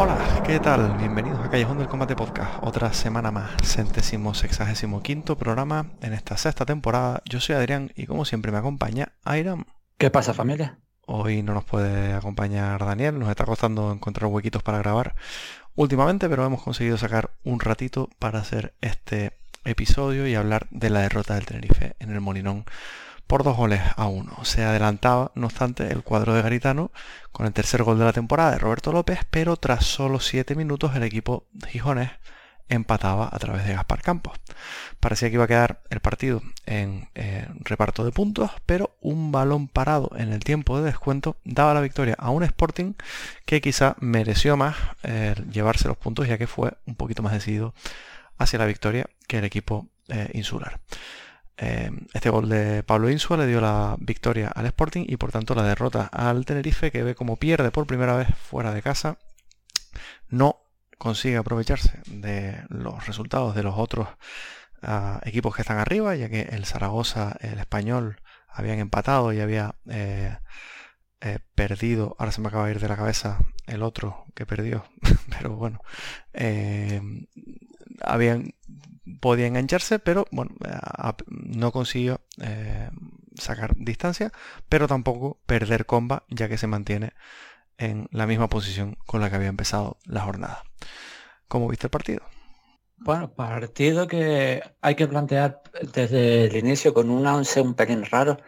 Hola, ¿qué tal? Bienvenidos a Callejón del Combate Podcast. Otra semana más, centésimo sexagésimo quinto programa en esta sexta temporada. Yo soy Adrián y como siempre me acompaña Airam. ¿Qué pasa familia? Hoy no nos puede acompañar Daniel, nos está costando encontrar huequitos para grabar últimamente, pero hemos conseguido sacar un ratito para hacer este episodio y hablar de la derrota del Tenerife en el Molinón por dos goles a uno. Se adelantaba, no obstante, el cuadro de Garitano con el tercer gol de la temporada de Roberto López, pero tras solo siete minutos el equipo Gijones empataba a través de Gaspar Campos. Parecía que iba a quedar el partido en eh, reparto de puntos, pero un balón parado en el tiempo de descuento daba la victoria a un Sporting que quizá mereció más eh, llevarse los puntos ya que fue un poquito más decidido hacia la victoria que el equipo eh, insular. Eh, este gol de Pablo Insua le dio la victoria al Sporting y por tanto la derrota al Tenerife que ve como pierde por primera vez fuera de casa. No consigue aprovecharse de los resultados de los otros ah, equipos que están arriba, ya que el Zaragoza, el Español habían empatado y había eh, eh, perdido, ahora se me acaba de ir de la cabeza el otro que perdió, pero bueno, habían podía engancharse, pero bueno, no consiguió eh, sacar distancia, pero tampoco perder comba, ya que se mantiene en la misma posición con la que había empezado la jornada. ¿Cómo viste el partido? Bueno, partido que hay que plantear desde el inicio con un 11 un pelín raro,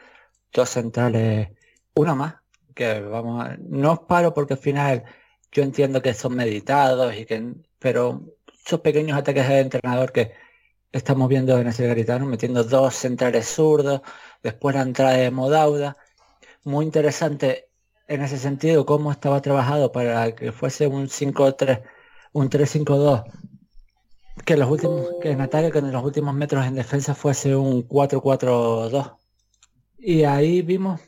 dos centrales, una más, que vamos a, no os paro porque al final yo entiendo que son meditados y que, pero esos pequeños ataques de entrenador que estamos viendo en ese Garitano, metiendo dos centrales zurdos, después la entrada de Modauda. Muy interesante en ese sentido cómo estaba trabajado para que fuese un 5-3, un 3-5-2, que los que en ataque, que en los últimos metros en defensa fuese un 4-4-2. Y ahí vimos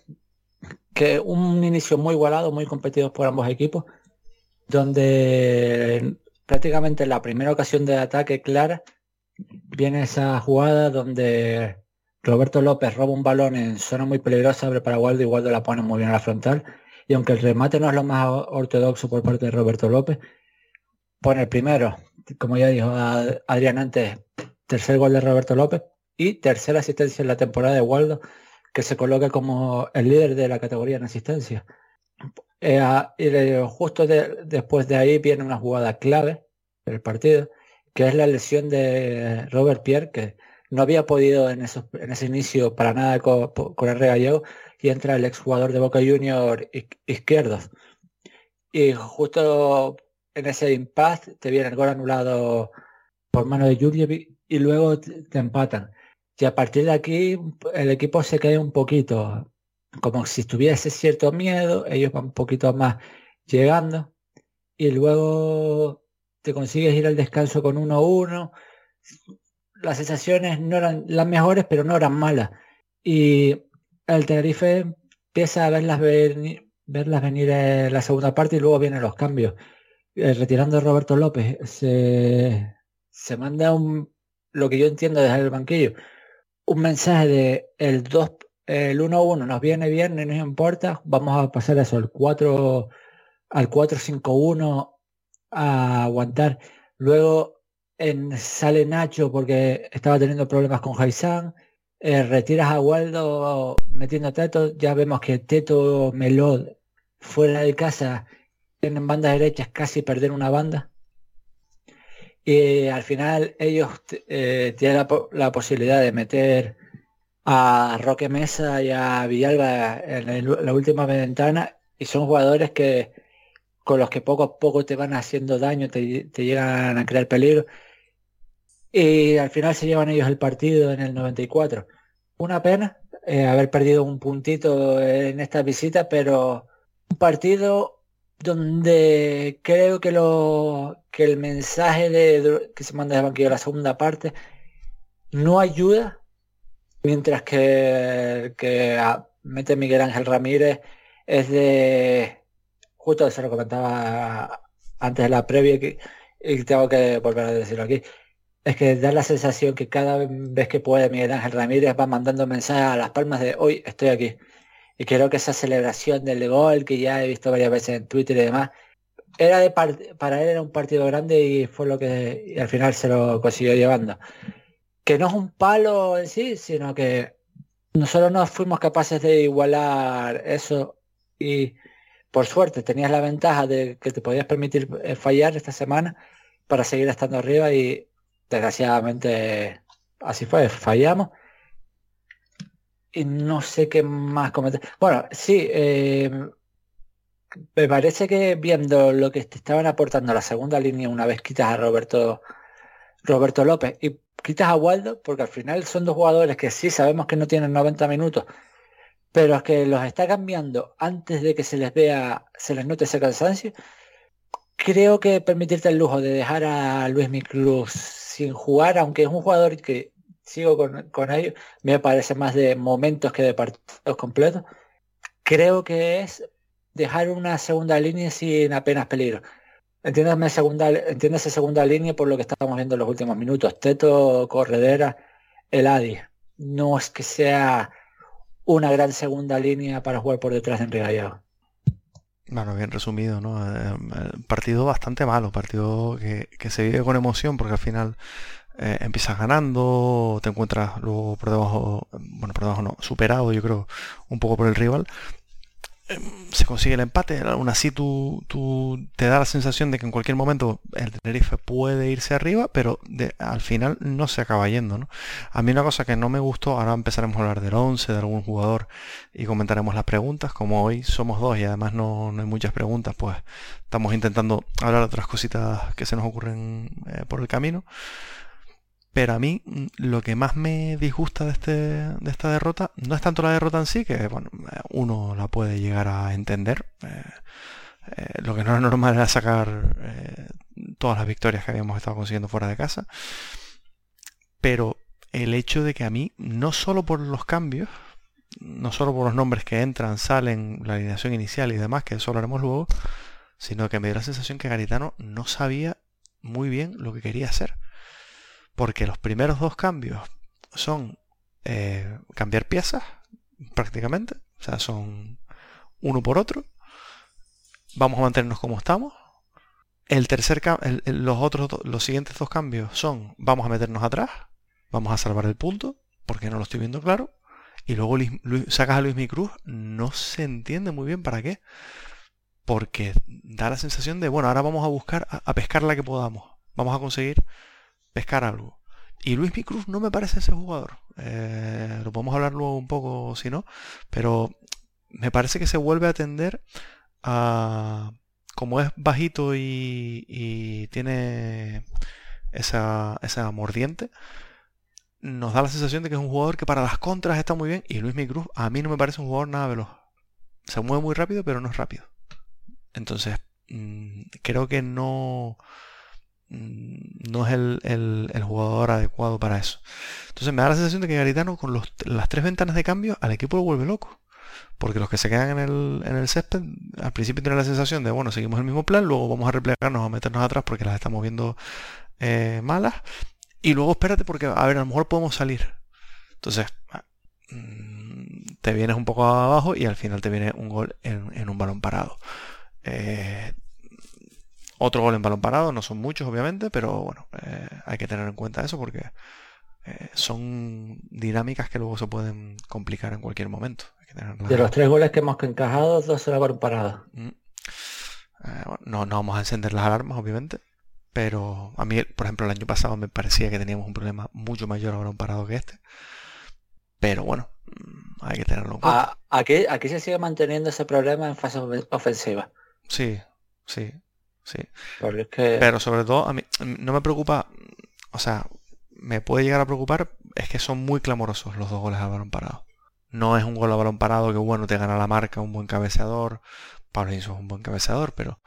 que un inicio muy igualado, muy competido por ambos equipos, donde prácticamente la primera ocasión de ataque clara viene esa jugada donde Roberto López roba un balón en zona muy peligrosa, abre para Waldo y Waldo la pone muy bien a la frontal. Y aunque el remate no es lo más ortodoxo por parte de Roberto López, pone el primero, como ya dijo Adrián antes, tercer gol de Roberto López y tercera asistencia en la temporada de Waldo, que se coloca como el líder de la categoría en asistencia. Eh, y justo después de ahí viene una jugada clave del partido, que es la lesión de Robert Pierre, que no había podido en, ese inicio para nada con, el Gallego, y entra el exjugador de Boca Junior izquierdo. Y justo en ese impasse te viene el gol anulado por mano de Jurjevic y luego te, empatan. Y a partir de aquí el equipo se cae un poquito. como si estuviese cierto miedo, ellos van un poquito más llegando y luego te consigues ir al descanso con 1-1. Las sensaciones no eran las mejores, pero no eran malas. Y el Tenerife empieza a verlas, verlas venir en la segunda parte y luego vienen los cambios. Eh, retirando a Roberto López, se, se manda un, lo que yo entiendo desde el banquillo, un mensaje de el 2, el 1-1 nos viene bien, no nos importa, vamos a pasar eso, el 4 al 4-5-1 a aguantar. Luego en, sale Nacho porque estaba teniendo problemas con Jaizán. Eh, retiras a Waldo metiendo a Teto. Ya vemos que Teto Melod fuera de casa en bandas derechas casi perder una banda. Y al final ellos eh, tienen la, posibilidad de meter a Roque Mesa y a Villalba en la última ventana y son jugadores que con los que poco a poco te van haciendo daño, te, llegan a crear peligro. Y al final se llevan ellos el partido en el 94. Una pena eh, haber perdido un puntito en esta visita, pero un partido donde creo que lo que el mensaje de, que se manda de banquillo la segunda parte no ayuda, mientras que, que mete Miguel Ángel Ramírez es de justo se lo comentaba antes de la previa y tengo que volver a decirlo aquí. Es que da la sensación que cada vez que puede Miguel Ángel Ramírez va mandando mensajes a las palmas de hoy estoy aquí. Y creo que esa celebración del gol que ya he visto varias veces en Twitter y demás, era de para él era un partido grande y fue lo que al final se lo consiguió llevando. Que no es un palo en sí, sino que nosotros no fuimos capaces de igualar eso y por suerte tenías la ventaja de que te podías permitir eh, fallar esta semana para seguir estando arriba y desgraciadamente así fue, fallamos. Y no sé qué más comentar. Bueno, sí, eh, me parece que viendo lo que te estaban aportando la segunda línea una vez quitas a Roberto Roberto López y quitas a Waldo, porque al final son dos jugadores que sí sabemos que no tienen 90 minutos, pero es que los está cambiando antes de que se les vea, se les note ese cansancio, creo que permitirte el lujo de dejar a Luis Micruz sin jugar, aunque es un jugador que sigo con, con ellos, me parece más de momentos que de partidos completos, creo que es dejar una segunda línea sin apenas peligro. Entiéndase segunda, entiéndase segunda línea por lo que estamos viendo en los últimos minutos. Teto, Corredera, el Adi. No es que sea una gran segunda línea para jugar por detrás de Enrique Gallego. Bueno, bien resumido, ¿no? Eh, eh, partido bastante malo, partido que, se vive con emoción porque al final eh, empiezas ganando, te encuentras luego por debajo, bueno, por debajo no, superado yo creo un poco por el rival, se consigue el empate, aún así tú, te da la sensación de que en cualquier momento el Tenerife puede irse arriba, pero al final no se acaba yendo. ¿no? A mí una cosa que no me gustó, ahora empezaremos a hablar del 11, de algún jugador y comentaremos las preguntas, como hoy somos dos y además no, hay muchas preguntas, pues estamos intentando hablar de otras cositas que se nos ocurren eh, por el camino. Pero a mí mm, lo que más me disgusta de, este, de esta derrota no es tanto la derrota en sí, que bueno, uno la puede llegar a entender. Eh, eh, lo que no es normal era sacar eh, todas las victorias que habíamos estado consiguiendo fuera de casa. Pero el hecho de que a mí, no solo por los cambios, no solo por los nombres que entran, salen, la alineación inicial y demás, que eso hablaremos luego, sino que me dio la sensación que Garitano no sabía muy bien lo que quería hacer. Porque los primeros dos cambios son eh, cambiar piezas, prácticamente. O sea, son uno por otro. Vamos a mantenernos como estamos. El tercer los otros los siguientes dos cambios son vamos a meternos atrás, vamos a salvar el punto, porque no lo estoy viendo claro. Y luego sacas a Luis Micruz, no se entiende muy bien para qué. Porque da la sensación de, bueno, ahora vamos a buscar a pescar la que podamos. Vamos a conseguir pescar algo. Y Luis Micruz no me parece ese jugador. Eh, lo podemos hablar luego un poco si no. Pero me parece que se vuelve a tender a... Como es bajito y, tiene esa, esa mordiente, nos da la sensación de que es un jugador que para las contras está muy bien y Luis Cruz a mí no me parece un jugador nada veloz. Se mueve muy rápido, pero no es rápido. Entonces, mm, creo que no, no es el, jugador adecuado para eso. Entonces me da la sensación de que Garitano con las tres ventanas de cambio al equipo lo vuelve loco. Porque los que se quedan en el, en el césped al principio tienen la sensación de, bueno, seguimos el mismo plan, luego vamos a replegarnos o meternos atrás porque las estamos viendo eh, malas. Y luego espérate porque, a ver, a lo mejor podemos salir. Entonces, ah, mm, te vienes un poco abajo y al final te viene un gol en, un balón parado. Eh, otro gol en balón parado, no son muchos obviamente, pero bueno, eh, hay que tener en cuenta eso porque son dinámicas que luego se pueden complicar en cualquier momento. De los tres goles que hemos encajado, dos se la balón parado. Mm. no, no vamos a encender las alarmas, obviamente. Pero a mí, por ejemplo, el año pasado me parecía que teníamos un problema mucho mayor ahora un parado que este. Pero bueno, mm, hay que tenerlo en cuenta. Aquí, aquí se sigue manteniendo ese problema en fase ofensiva. Sí, sí, sí. Pero sobre todo, a mí mm, no me preocupa, o sea, me puede llegar a preocupar, es que son muy clamorosos los dos goles al balón parado. No es un gol a balón parado que bueno, te gana la marca, un buen cabeceador. Pablo Inso es un buen cabeceador, pero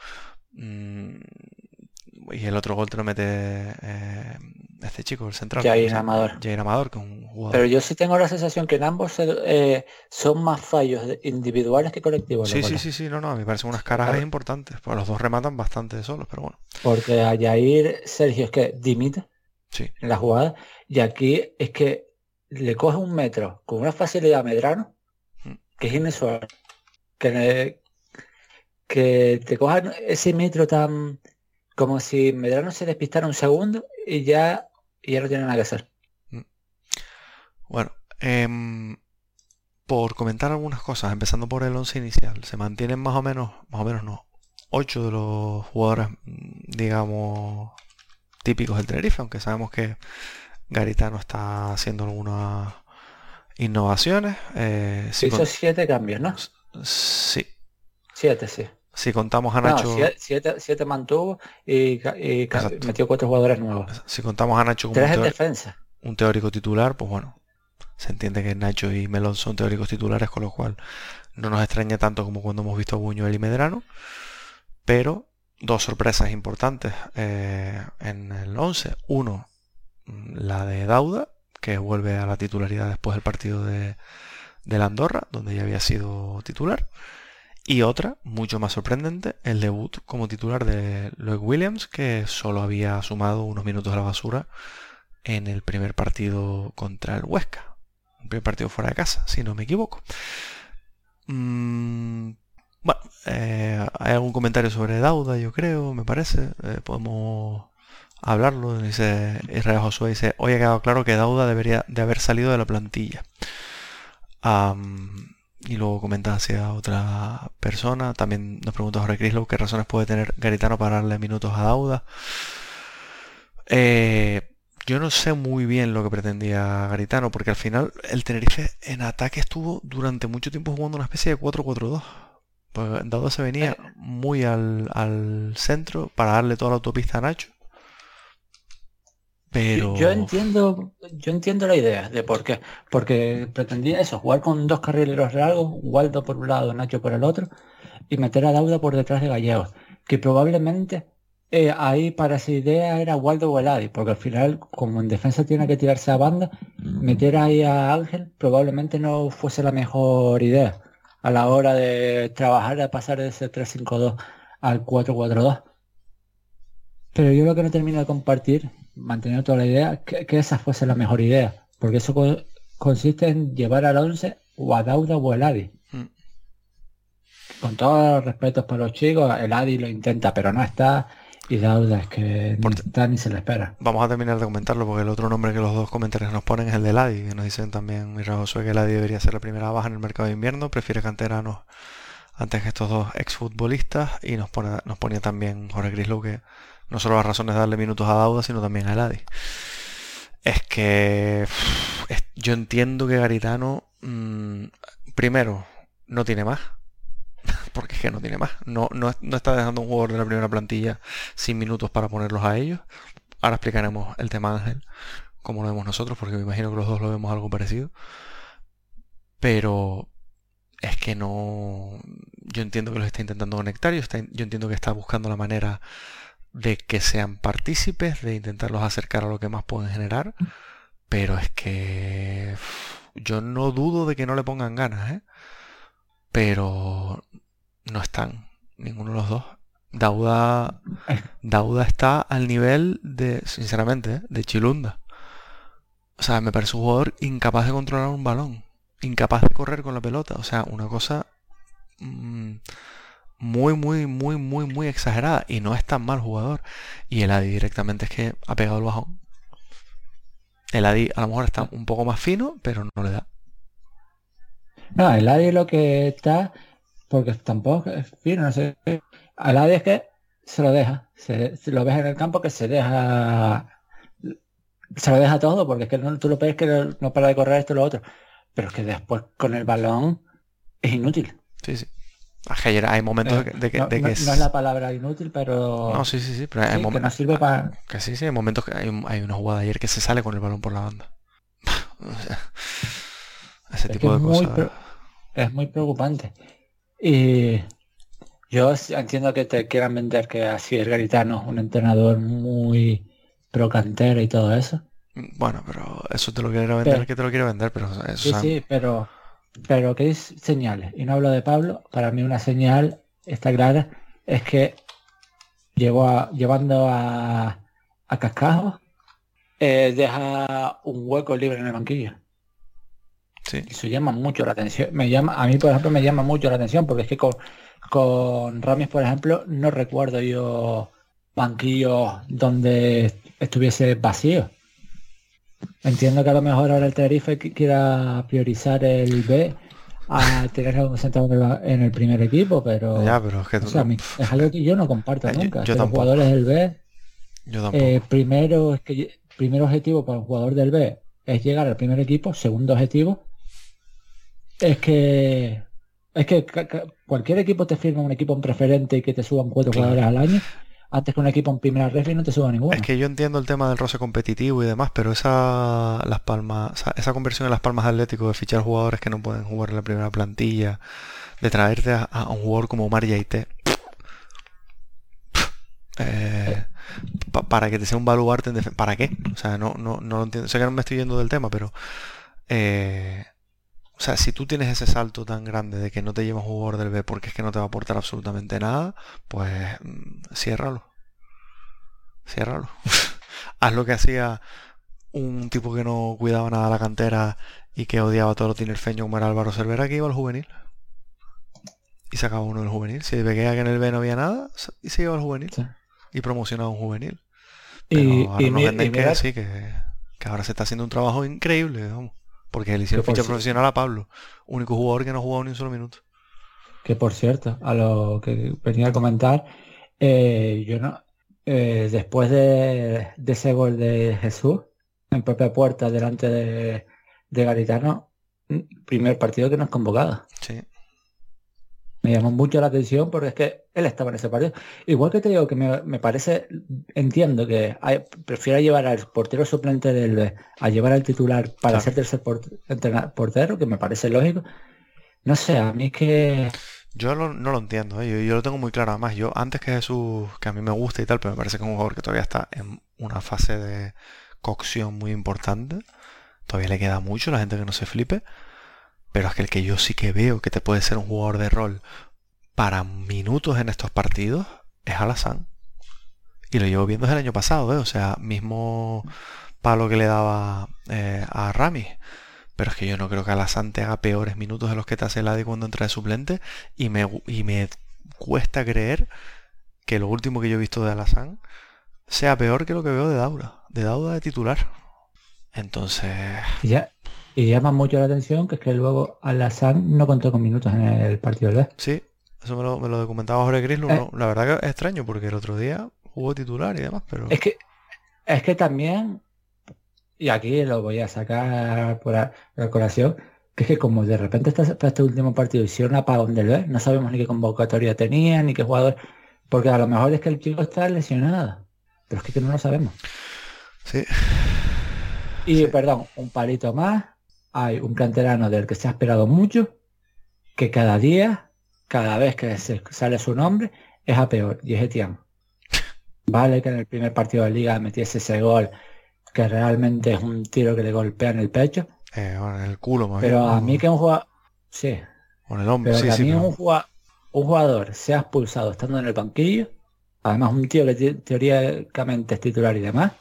y el otro gol te lo mete eh, este chico, el central. Jair Amador. Jair Amador, que es un jugador. Pero yo sí tengo la sensación que en ambos eh, son más fallos individuales que colectivos. Sí, sí, sí, sí, no, no, me parecen unas caras importantes. Pues los dos rematan bastante solos, pero bueno. Porque a Jair, Sergio, es que dimite sí. en la jugada. Y aquí es que le coge un metro con una facilidad a Medrano, mm. que es inusual. Que, que te cojan ese metro tan como si Medrano se despistara un segundo y ya, ya no tiene nada que hacer. Mm. Bueno, em, por comentar algunas cosas, empezando por el 11 inicial, se mantienen más o menos, más o menos no, 8 de los jugadores, mm, digamos, típicos del Tenerife, aunque sabemos que Garitano está haciendo algunas innovaciones. Eh, Hizo 7 cambios, ¿no? Sí. 7, sí. Si contamos a Nacho. siete, mantuvo y, metió cuatro jugadores nuevos. Si contamos a Nacho como un, defensa. un teórico titular, pues bueno, se entiende que Nacho y Melón son teóricos titulares, con lo cual no nos extraña tanto como cuando hemos visto a Buñuel y Medrano. Pero dos sorpresas importantes eh, en el 11. Uno, la de Dauda, que vuelve a la titularidad después del partido de, de la Andorra, donde ya había sido titular. Y otra, mucho más sorprendente, el debut como titular de Lloyd Williams, que solo había sumado unos minutos a la basura en el primer partido contra el Huesca. Un primer partido fuera de casa, si no me equivoco. Mm, bueno, eh, hay algún comentario sobre Dauda, yo creo, me parece. Eh, podemos hablarlo. Israel Josué, dice, hoy ha quedado claro que Dauda debería de haber salido de la plantilla. Y luego comenta hacia otra persona. También nos pregunta Jorge Crislow qué razones puede tener Garitano para darle minutos a Dauda. Eh, yo no sé muy bien lo que pretendía Garitano, porque al final el Tenerife en ataque estuvo durante mucho tiempo jugando una especie de 4-4-2. Pues Dauda se venía eh. muy al, al centro para darle toda la autopista a Nacho. Yo, entiendo, yo entiendo la idea de por qué. Porque pretendía eso, jugar con dos carrileros largos, Waldo por un lado, Nacho por el otro, y meter a Dauda por detrás de Gallegos. Que probablemente eh, ahí para esa idea era Waldo o Eladi, porque al final, como en defensa tiene que tirarse a banda, meter ahí a Ángel probablemente no fuese la mejor idea a la hora de trabajar a pasar de ese 3-5-2 al 4-4-2. Pero yo lo que no termino de compartir manteniendo toda la idea, que, esa fuese la mejor idea. Porque eso consiste en llevar al 11 o a Dauda o el Adi. Mm. Con todos los respetos para los chicos, el Adi lo intenta, pero no está. Y Dauda es que no está ni se le espera. Vamos a terminar de comentarlo porque el otro nombre que los dos comentarios nos ponen es el del Adi. Que nos dicen también, mira Josué, que el Adi debería ser la primera baja en el mercado de invierno. Prefiere canteranos antes que estos dos exfutbolistas. Y nos, pone, nos ponía también Jorge Grislow que no solo las razones de darle minutos a Dauda, sino también a Eladi. Es que yo entiendo que Garitano, mm, primero, no tiene más. Porque es que no tiene más. No, no, está dejando un jugador de la primera plantilla sin minutos para ponerlos a ellos. Ahora explicaremos el tema Ángel como lo vemos nosotros, porque me imagino que los dos lo vemos algo parecido. Pero es que no... Yo entiendo que los está intentando conectar, yo, yo entiendo que está buscando la manera de que sean partícipes, de intentarlos acercar a lo que más pueden generar. Pero es que yo no dudo de que no le pongan ganas, ¿eh? Pero no están, ninguno de los dos. Dauda, Dauda está al nivel de, sinceramente, ¿eh? de Chilunda. O sea, me parece un jugador incapaz de controlar un balón, incapaz de correr con la pelota. O sea, una cosa mm, muy, muy, muy, muy, muy exagerada. Y no es tan mal jugador. Y el Adi directamente es que ha pegado el bajón. El Adi a lo mejor está un poco más fino, pero no le da. No, el Adi lo que está, porque tampoco es fino, no sé. El Adi es que se lo deja. Se, lo ves en el campo que se deja se lo deja todo, porque es que no, tú lo ves que no, para de correr esto y lo otro. Pero es que después con el balón es inútil. Sí, sí. Hay momentos eh, de que, no, es la palabra inútil, pero... No, sí, sí, sí, pero hay momentos... Que sirve para... Que sí, sí, hay momentos que hay, una jugada ayer que se sale con el balón por la banda. ese tipo de cosas... es muy preocupante. Y yo entiendo que te quieran vender que así es Garitano, un entrenador muy pro cantera y todo eso. Bueno, pero eso te lo quiero vender, que te lo quiero vender, pero eso Sí, sí, pero pero que es señales. Y no hablo de Pablo, para mí una señal está clara es que llevó llevando a, a Cascajo eh, deja un hueco libre en el banquillo. Sí. Eso llama mucho la atención. Me llama, a mí, por ejemplo, me llama mucho la atención porque es que con, con Ramis, por ejemplo, no recuerdo yo banquillo donde estuviese vacío. Entiendo que a lo mejor ahora el Tenerife quiera priorizar el B a tener un sentado en el primer equipo, pero, ya, pero es, que es algo que yo no comparto nunca. Yo, los jugadores del B, eh, primero es que primer objetivo para un jugador del B es llegar al primer equipo, segundo objetivo es que es que cualquier equipo te firma un equipo en preferente y que te suban cuatro jugadores al año antes que un equipo en primera ref no te suba ninguno. Es que yo entiendo el tema del roce competitivo y demás, pero esa las palmas, esa conversión en las palmas atléticos de fichar jugadores que no pueden jugar en la primera plantilla, de traerte a, un jugador como Omar Yaite, eh, para que te sea un baluarte en defensa. ¿Para qué? O sea, no, no, no lo entiendo. Sé que no me estoy yendo del tema, pero eh, o sea, si tú tienes ese salto tan grande de que no te llevas un jugador del B porque es que no te va a aportar absolutamente nada, pues mm, ciérralo. Ciérralo. Haz lo que hacía un tipo que no cuidaba nada la cantera y que odiaba todo lo tinerfeño como era Álvaro Cervera que iba al juvenil. Y sacaba uno del juvenil. Si veía que en el B no había nada, y se iba al juvenil. Y promocionaba un juvenil. Pero y, ahora nos venden que sí, que, que ahora se está haciendo un trabajo increíble. Vamos. Porque le hicieron ficha profesional a Pablo, único jugador que no jugó ni un solo minuto. Que por cierto, a lo que venía a comentar, eh, yo no, eh, después de, ese gol de Jesús, en propia puerta delante de, de Garitano, primer partido que no es convocado. Sí me llamó mucho la atención porque es que él estaba en ese partido. Igual que te digo que me, parece, entiendo que prefiero llevar al portero suplente del B a llevar al titular para ser tercer portero, que me parece lógico. No sé, a mí que... Yo no lo entiendo, ¿eh? yo, lo tengo muy claro. Además, yo antes que Jesús, que a mí me gusta y tal, pero me parece que es un jugador que todavía está en una fase de cocción muy importante. Todavía le queda mucho, la gente que no se flipe. Pero es que el que yo sí que veo que te puede ser un jugador de rol para minutos en estos partidos es Alassane. Y lo llevo viendo desde el año pasado, ¿eh? o sea, mismo palo que le daba eh, a Rami. Pero es que yo no creo que Alassane te haga peores minutos de los que te hace el ADI cuando entra de suplente. Y me, y me cuesta creer que lo último que yo he visto de Alassane sea peor que lo que veo de Daura. De Daura de titular. Entonces... Ya, y llama mucho la atención que es que luego Alassane no contó con minutos en el partido del B. Sí, eso me lo, me lo documentaba Jorge Grislu. Eh. La verdad que es extraño porque el otro día jugó titular y demás, pero... Es que, es que también, y aquí lo voy a sacar por la colación, que es que como de repente este, este último partido hicieron apagón del B, no sabemos ni qué convocatoria tenía, ni qué jugador, porque a lo mejor es que el chico está lesionado, pero es que no lo sabemos. Sí, Y perdón, un palito más. Hay un canterano del que se ha esperado mucho, que cada día, cada vez que se sale su nombre, es a peor, y es Etienne. Vale que en el primer partido de liga metiese ese gol, que realmente es un tiro que le golpea en el pecho. Eh, en el culo, más Pero bien, a mí que un jugador... Sí, el pero sí, que a sí. mí pero- un, jugador, un jugador sea expulsado estando en el banquillo, además un tío que te- teóricamente es titular y demás,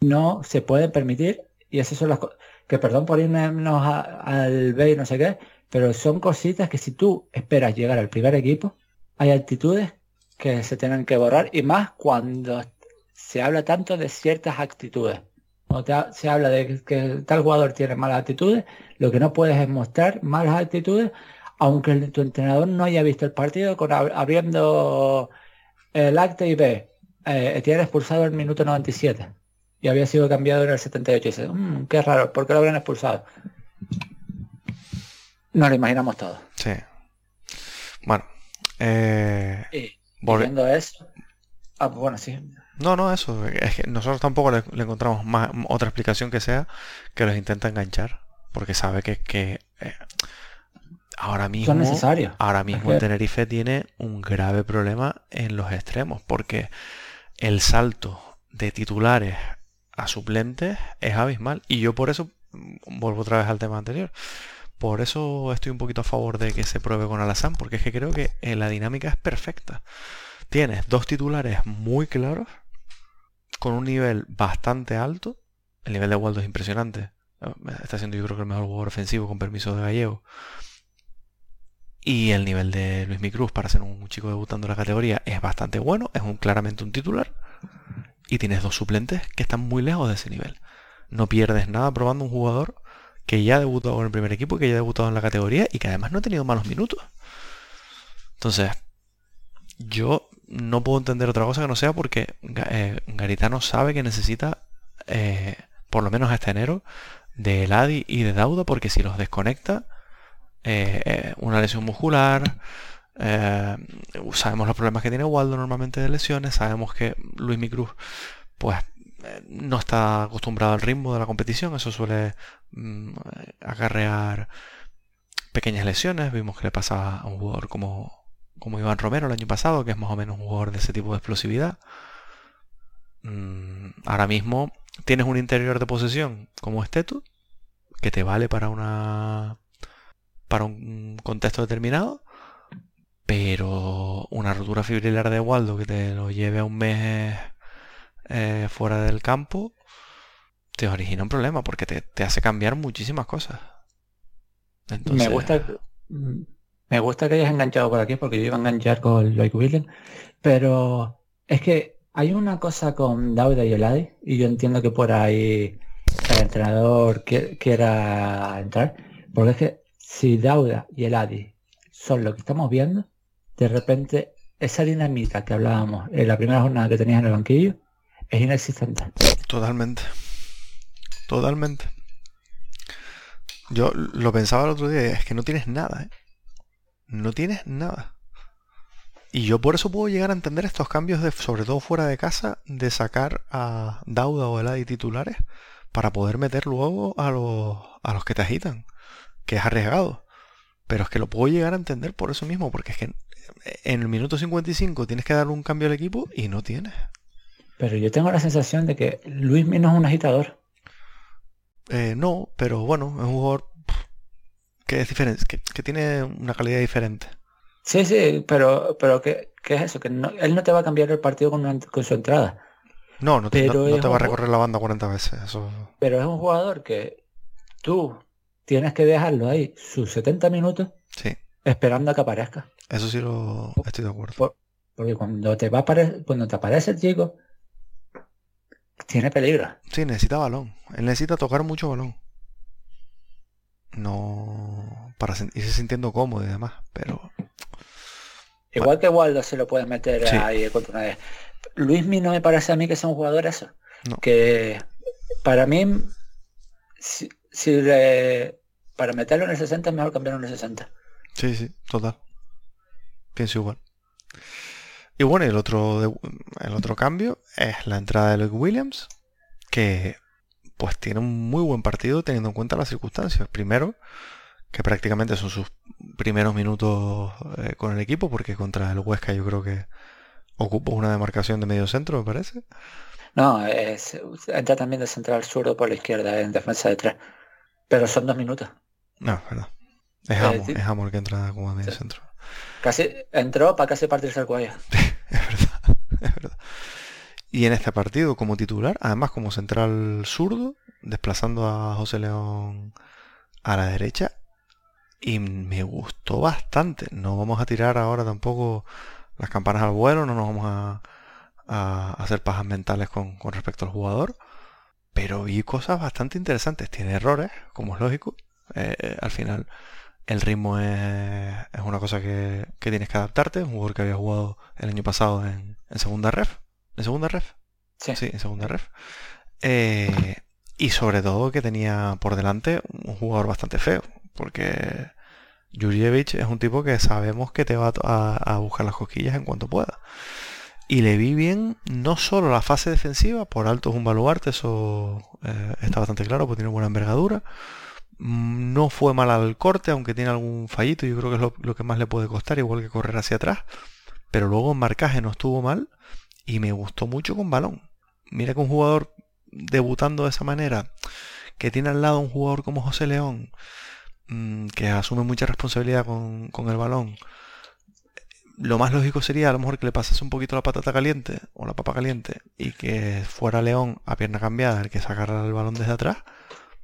no se puede permitir, y esas son las cosas, que perdón por irnos al B y no sé qué, pero son cositas que si tú esperas llegar al primer equipo, hay actitudes que se tienen que borrar, y más cuando se habla tanto de ciertas actitudes. Se habla de que, tal jugador tiene malas actitudes, lo que no puedes es mostrar malas actitudes, aunque el- tu entrenador no haya visto el partido con ab- abriendo el acta y ve, eh, Etienne expulsado el minuto 97 y había sido cambiado en el 78 y dice, "Mm, qué raro, ¿por qué lo habrían expulsado? Nos lo imaginamos todo. Sí. Bueno. Eh, Y Volve- viendo eso, ah, bueno, sí, No, no, eso. Es que nosotros tampoco le, le encontramos más, otra explicación que sea que los intenta enganchar. Porque sabe que, que, eh, ahora mismo. son necesarios. Ahora mismo que- el Tenerife tiene un grave problema en los extremos. Porque el salto de titulares a suplentes es abismal. Y yo por eso, mm, vuelvo otra vez al tema anterior. Por eso estoy un poquito a favor de que se pruebe con Alazán. Porque es que creo que eh, la dinámica es perfecta. Tienes dos titulares muy claros con un nivel bastante alto. El nivel de Waldo es impresionante. Eh, Está siendo yo creo que el mejor jugador ofensivo con permiso de Gallego. Y el nivel de Luis Micruz para ser un chico debutando en la categoría es bastante bueno. Es un, claramente un titular. Y tienes dos suplentes que están muy lejos de ese nivel. No pierdes nada probando un jugador que ya ha debutado con el primer equipo, que ya ha debutado en la categoría y que además no ha tenido malos minutos. Entonces, yo no puedo entender otra cosa que no sea porque eh, Garitano sabe que necesita, eh, por lo menos hasta enero, de Eladi y de Dauda, porque si los desconecta, eh, una lesión muscular, eh, sabemos los problemas que tiene Waldo normalmente de lesiones, sabemos que Luis Micruz, pues eh, no está acostumbrado al ritmo de la competición, eso suele mm, acarrear pequeñas lesiones, vimos que le pasa a un jugador como como Iván Romero el año pasado, que es más o menos un jugador de ese tipo de explosividad. Mm, ahora mismo tienes un interior de posesión como Estetu, que te vale para una para un contexto determinado, pero una rotura fibrilar de Waldo que te lo lleve a un mes eh, fuera del campo, te origina un problema porque te, te hace cambiar muchísimas cosas. Entonces, Me gusta me gusta que hayas enganchado por aquí porque yo iba a enganchar con Lloyd Williams, pero es que hay una cosa con Dauda y Eladi y yo entiendo que por ahí el entrenador qui- quiera entrar, porque es que si Dauda y Eladi son lo que estamos viendo, de repente esa dinamita que hablábamos en la primera jornada que tenías en el banquillo es inexistente. Totalmente. Totalmente. Yo lo pensaba el otro día, es que no tienes nada, ¿eh? No tienes nada. Y yo por eso puedo llegar a entender estos cambios, de, sobre todo fuera de casa, de sacar a Dauda o Eladi titulares para poder meter luego a los, a los que te agitan, que es arriesgado. Pero es que lo puedo llegar a entender por eso mismo, porque es que en el minuto 55 tienes que dar un cambio al equipo y no tienes. Pero yo tengo la sensación de que Luis no es un agitador. Eh, no, pero bueno, es un jugador que es diferente, que, que tiene una calidad diferente. Sí, sí, pero, pero ¿qué, qué es eso? Que no- él no te va a cambiar el partido con, una- con su entrada. No, no te, no- Pero no es te va a recorrer la banda 40 veces. Eso. Pero es un jugador que tú tienes que dejarlo ahí sus 70 minutos Sí, esperando a que aparezca. Eso sí lo estoy de acuerdo. Por- porque cuando te va a apare- cuando te aparece el chico, tiene peligro. Sí, necesita balón. Él necesita tocar mucho balón. No para irse sintiendo cómodo y demás, pero Igual que Waldo se lo puedes meter Sí. ahí contra una vez. Luismi no me parece a mí que sea un jugador eso. No. Que para mí, si, si le- para meterlo en el 60 es mejor cambiarlo en el 60. sí, sí, total. Pienso igual. Y bueno, el otro de- el otro cambio es la entrada de Luke Williams, que pues tiene un muy buen partido teniendo en cuenta las circunstancias. Primero, que prácticamente son sus primeros minutos eh, con el equipo, porque contra el Huesca yo creo que ocupa una demarcación de medio centro, me parece. No, es, entra también de central zurdo por la izquierda en defensa de tres. Pero son dos minutos. No, es verdad. Es Amor, es que entra como a medio centro. Casi entró para casi partirse el cuello. es verdad, es verdad. Y en este partido como titular, además como central zurdo, desplazando a José León a la derecha. Y me gustó bastante. No vamos a tirar ahora tampoco las campanas al vuelo, no nos vamos a, hacer pajas mentales con, respecto al jugador. Pero vi cosas bastante interesantes. Tiene errores, como es lógico. Eh, al final el ritmo es, una cosa que, tienes que adaptarte. Un jugador que había jugado el año pasado en segunda ref. ¿En segunda ref? Sí. en segunda ref. Eh, y sobre todo que tenía por delante un jugador bastante feo, porque Jurjevic es un tipo que sabemos que te va a, buscar las cosquillas en cuanto pueda. Y le vi bien no solo la fase defensiva, por alto es un baluarte, eso eh, está bastante claro, porque tiene buena envergadura. Mm, no fue mal al corte, aunque tiene algún fallito, yo creo que es lo, que más le puede costar, igual que correr hacia atrás. Pero luego en marcaje no estuvo mal y me gustó mucho con balón. Mira que un jugador debutando de esa manera, que tiene al lado un jugador como José León, mm, que asume mucha responsabilidad con, el balón, lo más lógico sería a lo mejor que le pasase un poquito la patata caliente o la papa caliente y que fuera León a pierna cambiada el que sacara el balón desde atrás,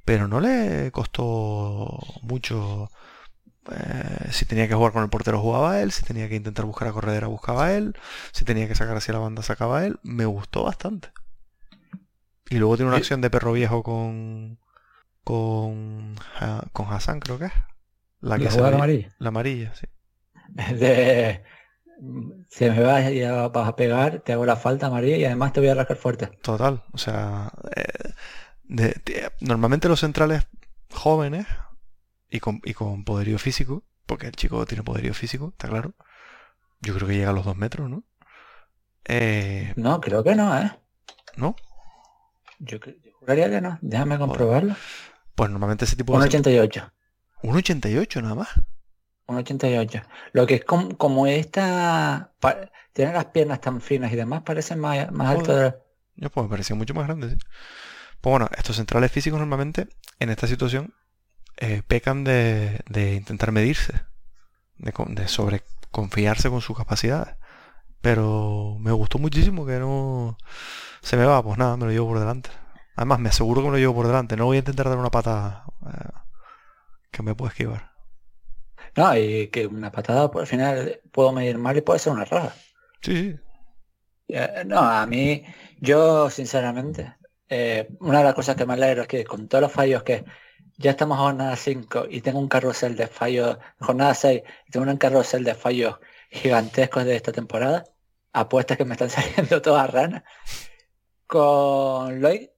pero no le costó mucho eh, si tenía que jugar con el portero jugaba él, si tenía que intentar buscar a corredera buscaba él, si tenía que sacar hacia la banda sacaba él. Me gustó bastante. Y luego tiene una acción de perro viejo con con con Hassan creo que es. La que la amarilla. La amarilla, sí. De si me vas, ya vas a pegar, te hago la falta amarilla y además te voy a rascar fuerte. Total, o sea, eh, normalmente los centrales jóvenes y con, y con poderío físico, porque el chico tiene poderío físico, está claro. Yo creo que llega a los dos metros, ¿no? Eh, no, creo que no, ¿eh? ¿No? Yo, juraría que no. Déjame comprobarlo. Pues normalmente ese tipo... Un 88. Un 88 nada más. Un 88. Lo que es como, como esta... Tiene las piernas tan finas y demás, parece más, más alto de... Ya pues me parecía mucho más grande, sí. Pues bueno, estos centrales físicos normalmente en esta situación eh, pecan de, intentar medirse, de, de sobreconfiarse con sus capacidades. Pero me gustó muchísimo que no se me va, pues nada, me lo llevo por delante. Además, me aseguro que me lo llevo por delante. No voy a intentar dar una patada eh, que me pueda esquivar. No, y que una patada, pues al final puedo medir mal y puede ser una raja. Sí, sí. Eh, no, a mí, yo sinceramente, una de las cosas que me alegro es que con todos los fallos que ya estamos a jornada 5 y tengo un carrusel de fallos, jornada 6, y tengo un carrusel de fallos gigantescos de esta temporada, apuestas que me están saliendo todas ranas. Con Lloyd,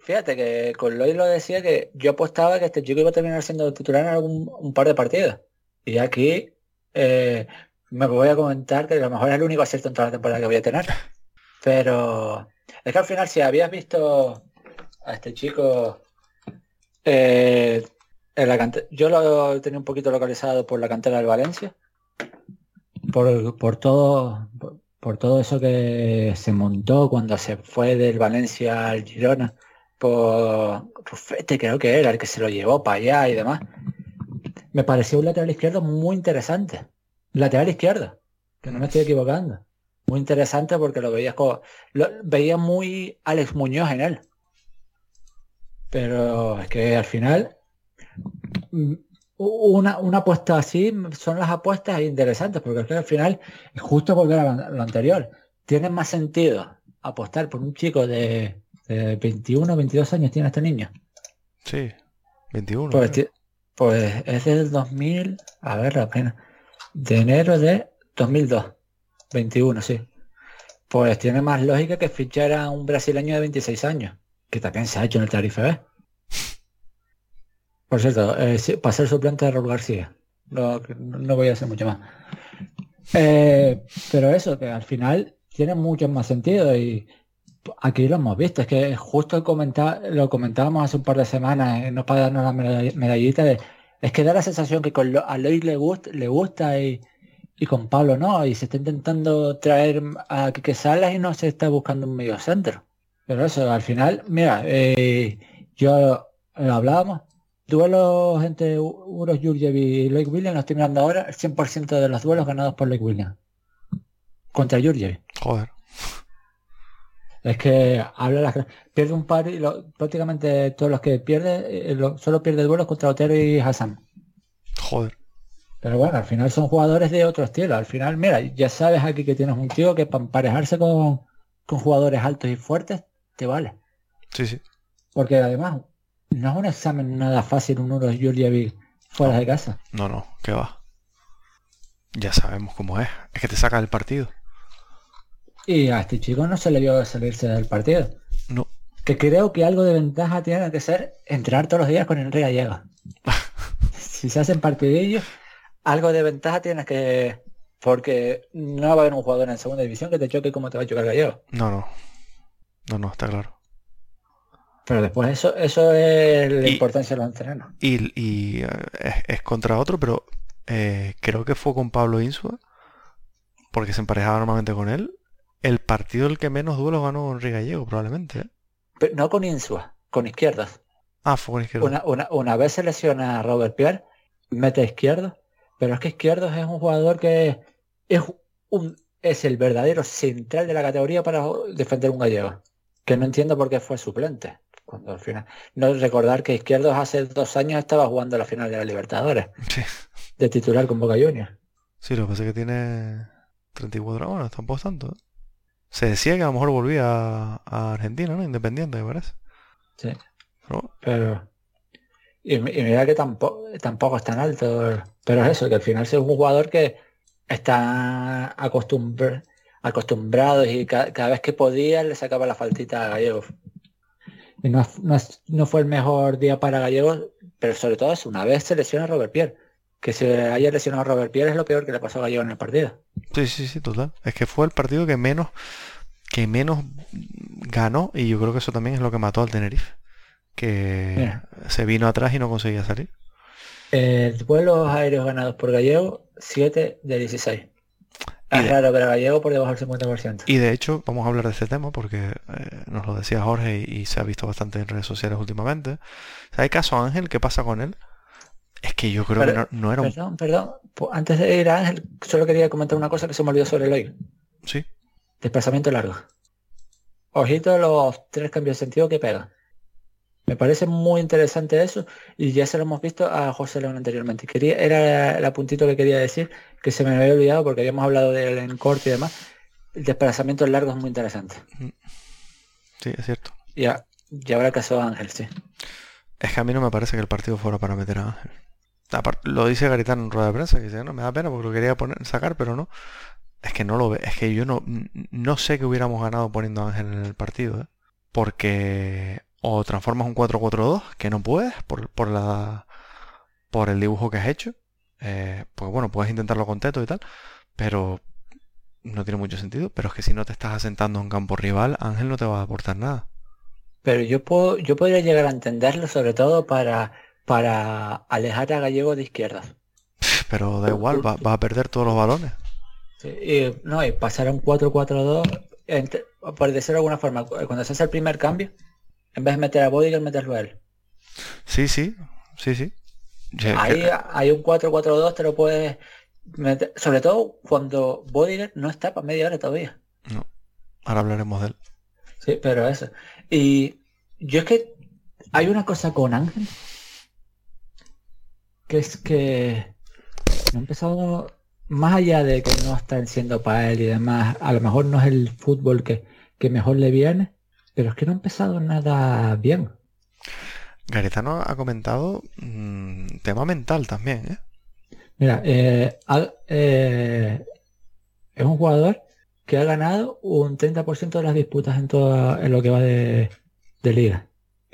fíjate que con Lloyd lo decía que yo apostaba que este chico iba a terminar siendo titular en algún un par de partidos. Y aquí eh, me voy a comentar que a lo mejor es el único acierto en toda la temporada que voy a tener. Pero es que al final si habías visto a este chico eh, yo lo tenía un poquito localizado por la cantera del Valencia. Por, todo por, todo eso que se montó cuando se fue del Valencia al Girona. Por Rufete creo que era el que se lo llevó para allá y demás. Me pareció un lateral izquierdo muy interesante. Lateral izquierdo, que no me estoy equivocando. Muy interesante porque lo veías como, lo, veía muy Alex Muñoz en él. Pero es que al final mm, una, una apuesta así son las apuestas interesantes, porque es que al final es justo volver a lo anterior. Tiene más sentido apostar por un chico de, 21 o 22 años tiene este niño. Sí, 21. Pues, pues es del 2000, a ver, la pena, de enero de 2002, 21, sí. Pues tiene más lógica que fichar a un brasileño de 26 años que también se ha hecho en el Tarife B. Por cierto, eh, para ser suplente de Raúl García. No, voy a hacer mucho más. Eh, pero eso, que al final tiene mucho más sentido y Aquí lo hemos visto, es que justo comentaba, lo comentábamos hace un par de semanas, eh, no para darnos la medallita de, es que da la sensación que con lo, a Lois le gusta, le gusta y, y, con Pablo no, y se está intentando traer a que Salas y no se está buscando un medio centro. Pero eso, al final, mira, eh, yo lo hablábamos, duelos entre Uros Jurjev y Loic Williams, lo estoy mirando ahora, el 100% de los duelos ganados por Loic Williams. Contra Jurjev. Joder. Es que habla la, pierde un par y prácticamente todos los que pierde, eh, solo pierde duelos contra Otero y Hassan. Joder. Pero bueno, al final son jugadores de otro estilo. Al final, mira, ya sabes aquí que tienes un tío que para emparejarse con, con jugadores altos y fuertes, te vale. Sí, sí. Porque además, no es un examen nada fácil un uno Julia fuera de casa. No, no, que va. Ya sabemos cómo es. Es que te saca del partido. Y a este chico no se le vio salirse del partido. No. Que creo que algo de ventaja tiene que ser entrenar todos los días con Enrique Gallego. si se hacen partidillos, algo de ventaja tienes que... Porque no va a haber un jugador en segunda división que te choque como te va a chocar Gallego. No, no. No, no, está claro. Pero después eso, eso es la importancia de los entrenos. Y, eh, es, contra otro, pero eh, creo que fue con Pablo Insua, porque se emparejaba normalmente con él, el partido el que menos duelos ganó Enrique Gallego, probablemente. ¿eh? no con Insua, con izquierdas. Ah, fue con izquierdas. Una, vez se lesiona a Robert Pierre, mete a izquierdo, pero es que izquierdos es un jugador que es, un, es el verdadero central de la categoría para defender un gallego. Que no entiendo por qué fue suplente. Cuando al final. No recordar que Izquierdos hace dos años estaba jugando la final de la Libertadores. De titular con Boca Juniors. Sí, lo que pasa es que tiene 34 años, tampoco tanto. ¿eh? Se decía que a lo mejor volvía a, Argentina, ¿no? Independiente, me parece. Sí. Pero... Y, mira que tampoco, tampoco es tan alto. Pero es eso, que al final es un jugador que está acostumbrado y cada vez que podía le sacaba la faltita a Gallego. Y no, no, fue el mejor día para Gallego, pero sobre todo es una vez se lesiona Robert Pierre. Que se haya lesionado a Robert Pierre es lo peor que le pasó a Gallego en el partido. Sí, sí, sí, total. Es que fue el partido que menos que menos ganó y yo creo que eso también es lo que mató al Tenerife. Que se vino atrás y no conseguía salir. El vuelos aéreos ganados por Gallego, 7 de 16. Es raro ver a Gallego por debajo del 50%. Y de hecho, vamos a hablar de este tema porque eh, nos lo decía Jorge y, se ha visto bastante en redes sociales últimamente. ¿Hay caso Ángel? ¿Qué pasa con él? Es que yo creo que no, era un... Perdón, perdón. Antes de ir a Ángel, solo quería comentar una cosa que se me olvidó sobre el hoy. Sí. Desplazamiento largo. Ojito los tres cambios de sentido que pega. Me parece muy interesante eso y ya se lo hemos visto a José León anteriormente. Quería, era el apuntito que quería decir, que se me había olvidado porque habíamos hablado del en corte y demás. El desplazamiento largo es muy interesante. Sí, es cierto. Ya, ya habrá caso a Ángel, sí. Es que a mí no me parece que el partido fuera para meter a Ángel. Lo dice Garitano en rueda de prensa, que dice, no, me da pena porque lo quería poner, sacar, pero no. Es que no lo ve, es que yo no, no sé que hubiéramos ganado poniendo a Ángel en el partido, ¿eh? porque o transformas un 4-4-2, que no puedes por, por, la, por el dibujo que has hecho. Eh, pues bueno, puedes intentarlo con Teto y tal, pero no tiene mucho sentido. Pero es que si no te estás asentando en campo rival, Ángel no te va a aportar nada. Pero yo puedo, yo podría llegar a entenderlo sobre todo para, para alejar a Gallego de izquierdas. Pero da igual, va, a perder todos los balones. y, no, y pasar a un 4-4-2, por decirlo de alguna forma, cuando se hace el primer cambio, en vez de meter a Bodiger, meterlo a él. Sí, sí, sí, sí. Ahí hay un 4-4-2, te lo puedes meter, sobre todo cuando Bodiger no está para media hora todavía. No, ahora hablaremos de él. Sí, pero eso. Y yo es que hay una cosa con Ángel, que es que no empezado, más allá de que no están siendo para él y demás, a lo mejor no es el fútbol que, que mejor le viene, pero es que no ha empezado nada bien. Garitano ha comentado mm, tema mental también, ¿eh? Mira, eh, eh, es un jugador que ha ganado un 30% de las disputas en todo en lo que va de, liga.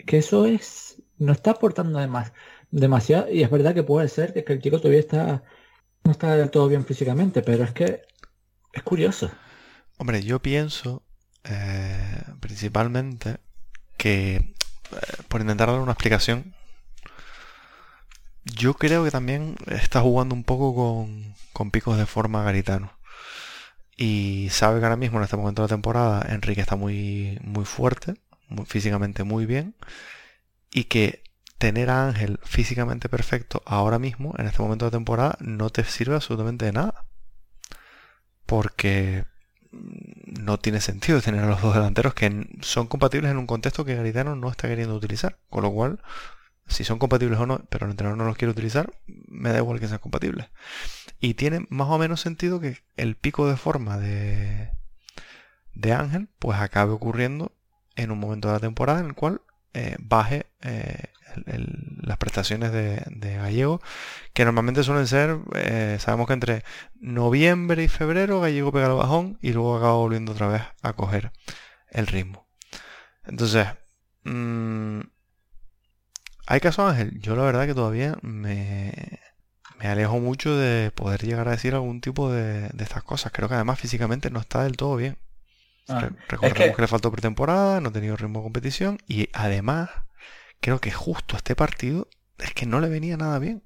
Que eso es. no está aportando además demasiado. Y es verdad que puede ser que, que el chico todavía está. no está del todo bien físicamente, pero es que es curioso. Hombre, yo pienso eh, principalmente que, eh, por intentar dar una explicación, yo creo que también está jugando un poco con, con picos de forma Garitano. Y sabe que ahora mismo en este momento de temporada Enrique está muy, muy fuerte, físicamente muy bien. Y que tener a Ángel físicamente perfecto ahora mismo, en este momento de temporada, no te sirve absolutamente de nada. Porque no tiene sentido tener a los dos delanteros que son compatibles en un contexto que Garitano no está queriendo utilizar. Con lo cual, si son compatibles o no, pero el entrenador no los quiere utilizar, me da igual que sean compatibles. Y tiene más o menos sentido que el pico de forma de, de Ángel pues acabe ocurriendo en un momento de la temporada en el cual eh, baje eh, las prestaciones de, Gallego, que normalmente suelen ser, eh, sabemos que entre noviembre y febrero Gallego pega el bajón y luego acaba volviendo otra vez a coger el ritmo. Entonces, mmm, ¿hay caso Ángel? Yo la verdad que todavía me, me alejo mucho de poder llegar a decir algún tipo de, estas cosas. Creo que además físicamente no está del todo bien. Ah, recordemos que... le faltó pretemporada, no ha tenido ritmo de competición y además creo que justo este partido es que no le venía nada bien.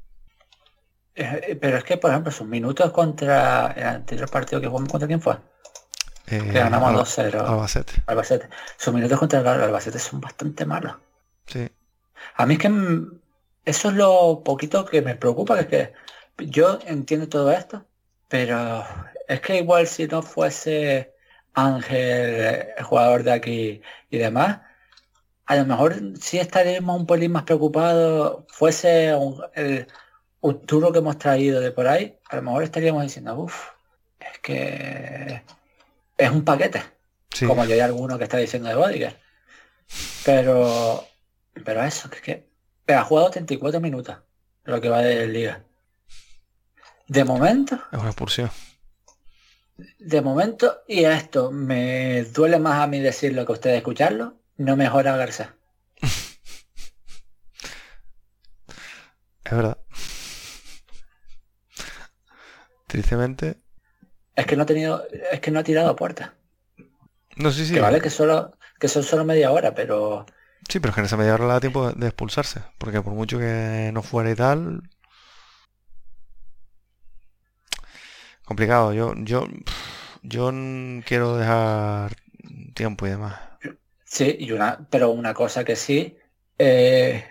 Eh, pero es que, por ejemplo, sus minutos contra el anterior partido que jugamos contra quién fue. Eh, que ganamos 2-0. Albacete. Albacete. Sus minutos contra el Albacete son bastante malos. Sí. A mí es que eso es lo poquito que me preocupa, que es que yo entiendo todo esto, pero es que igual si no fuese Ángel, el jugador de aquí y demás, a lo mejor sí estaríamos un pelín más preocupados, fuese un, el, turno que hemos traído de por ahí, a lo mejor estaríamos diciendo, uff, es que es un paquete, como yo hay alguno que está diciendo de Bodiger. Pero, pero eso, que es que pero ha jugado 34 minutos, lo que va de liga. De momento. Es una expulsión. De momento, y esto me duele más a mí decirlo que a ustedes escucharlo, no mejora Garza. es verdad. Tristemente. Es que no ha tenido. Es que no ha tirado a puerta. No, sí, sí. Que vale que solo. que son solo media hora, pero. Sí, pero es que en esa media hora le da tiempo de expulsarse. Porque por mucho que no fuera y tal. Complicado. Yo, yo, yo quiero dejar tiempo y demás. Sí, y una, pero una cosa que sí, eh,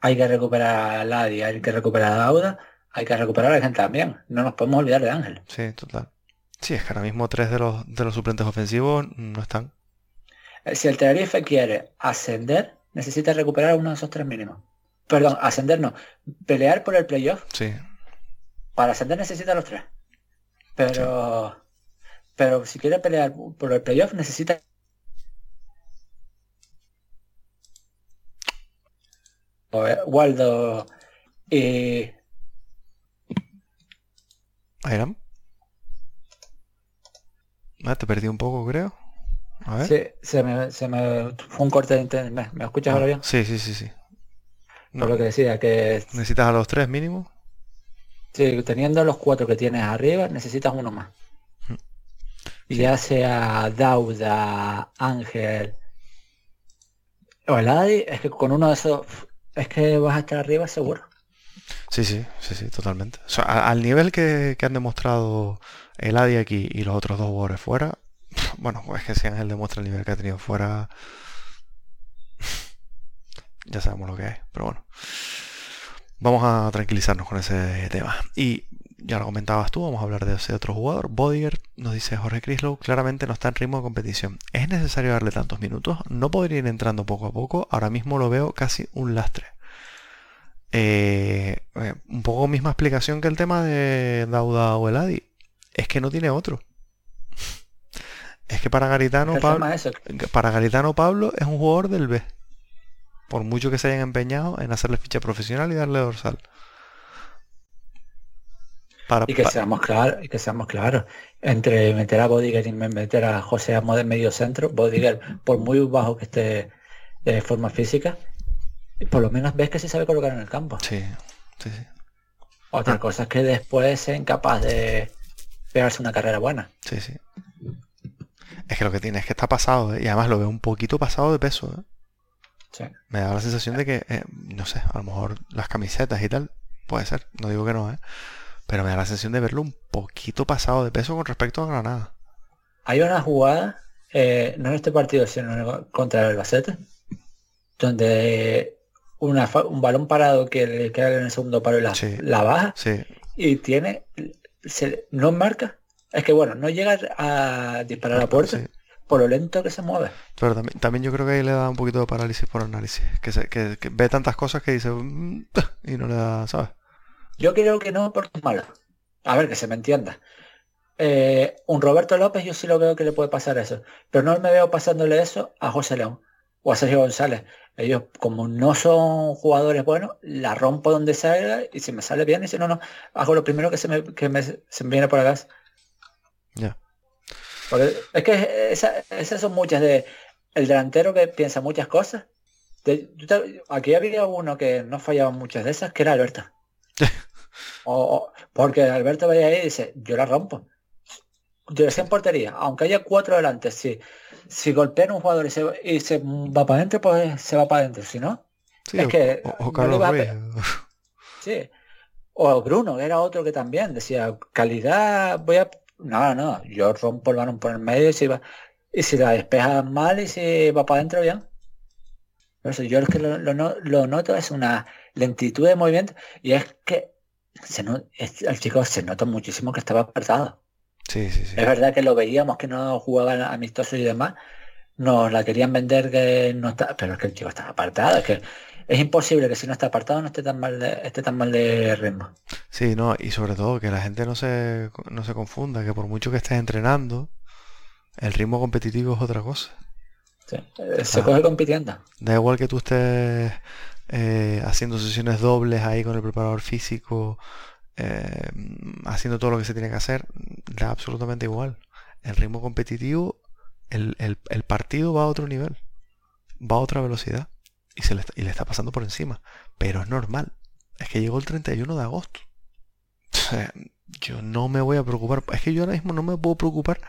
hay que recuperar a Ladia, hay que recuperar a Dauda, hay que recuperar a gente también. No nos podemos olvidar de Ángel. Sí, total. Sí, es que ahora mismo tres de los, de los suplentes ofensivos no están. Eh, si el Tenerife quiere ascender, necesita recuperar uno de esos tres mínimos. Perdón, ascender no. Pelear por el playoff. Sí. Para ascender necesita los tres. Pero. Pero si quiere pelear por el playoff necesita. Waldo y. Ayram. Ah, te perdí un poco, creo. Sí, se me, se me fue un corte de internet. ¿Me, escuchas ahora bien? Sí, sí, sí, sí. No. lo que decía, que... ¿Necesitas a los tres mínimo? Sí, teniendo los cuatro que tienes arriba, necesitas uno más. Mm. Ya sea Dauda, Ángel o el Adi, es que con uno de esos es que vas a estar arriba seguro. Sí, sí, sí, sí, totalmente. al nivel que, que, han demostrado el Adi aquí y los otros dos jugadores fuera, bueno, pues que si Ángel demuestra el nivel que ha tenido fuera, ya sabemos lo que es, pero bueno. Vamos a tranquilizarnos con ese tema. Y ya lo comentabas tú, vamos a hablar de ese otro jugador. Bodiger, nos dice Jorge Crislow, claramente no está en ritmo de competición. ¿Es necesario darle tantos minutos? ¿No podría ir entrando poco a poco? Ahora mismo lo veo casi un lastre. Eh, eh, un poco misma explicación que el tema de Dauda o Eladi. Es que no tiene otro. Es que para Garitano, Pablo, para Garitano Pablo es un jugador del B. Por mucho que se hayan empeñado en hacerle ficha profesional y darle dorsal. Y que seamos claros, y que seamos claros, entre meter a Bodiger y meter a José Amo de medio centro, Bodiger, por muy bajo que esté de forma física, por lo menos ves que se sabe colocar en el campo. Sí, sí, sí. Otra ah. cosa es que después sea incapaz de pegarse una carrera buena. Sí, sí. Es que lo que tiene es que está pasado, ¿eh? y además lo veo un poquito pasado de peso. ¿eh? Sí. Me da la sensación de que, eh, no sé, a lo mejor las camisetas y tal, puede ser, no digo que no, ¿eh? Pero me da la sensación de verlo un poquito pasado de peso con respecto a Granada. Hay una jugada, eh, no en este partido, sino contra el Albacete, donde una un balón parado que le queda en el segundo paro y la, Sí. la baja Sí, y tiene, se, no marca. Es que bueno, no llega a disparar a la puerta sí. por lo lento que se mueve. Pero también, también yo creo que ahí le da un poquito de parálisis por análisis. Que, se- que- que ve tantas cosas que dice "Mm", y no le da, ¿sabes? Yo creo que no porque es malo. A ver, que se me entienda. Eh, un Roberto López yo sí lo veo que le puede pasar eso. Pero no me veo pasándole eso a José León o a Sergio González. Ellos, como no son jugadores buenos, la rompo donde salga y si me sale bien y si no, no. Hago lo primero que se me, que me, se me viene por acá. Ya. Es que esa- esas son muchas de el delantero que piensa muchas cosas. De- aquí había uno que no fallaba muchas de esas, que era Alberto. O, porque Alberto veía ahí y dice, yo la rompo. Dirección portería, aunque haya cuatro delante, si, si golpean un jugador y se, y se va para adentro, pues se va para adentro. Si no, Sí, Es o, que o- o no Carlos Ruiz. pe- sí. O Bruno, que era otro que también decía, calidad, voy a... No, no, yo rompo el balón por el medio y si va, y si la despeja mal y si va para adentro bien. Por eso yo es que lo, lo no- lo noto es una lentitud de movimiento y es que se no, el chico se nota muchísimo que estaba apartado. Sí, sí, sí. Es verdad que lo veíamos que no jugaban amistosos y demás. Nos la querían vender que no está, pero es que el chico está apartado. Es que es imposible que si no está apartado no esté tan mal de, esté tan mal de ritmo. Sí, no, y sobre todo que la gente no se, no se confunda, que por mucho que estés entrenando, el ritmo competitivo es otra cosa. Sí, Se coge compitiendo. Da igual que tú estés eh, haciendo sesiones dobles ahí con el preparador físico, eh, haciendo todo lo que se tiene que hacer, da absolutamente igual. El ritmo competitivo, el, el- partido va a otro nivel, va a otra velocidad y, se le, está- y le está pasando por encima. Pero es normal. Es que llegó el 31 de agosto. Yo no me voy a preocupar. Es que yo ahora mismo no me puedo preocupar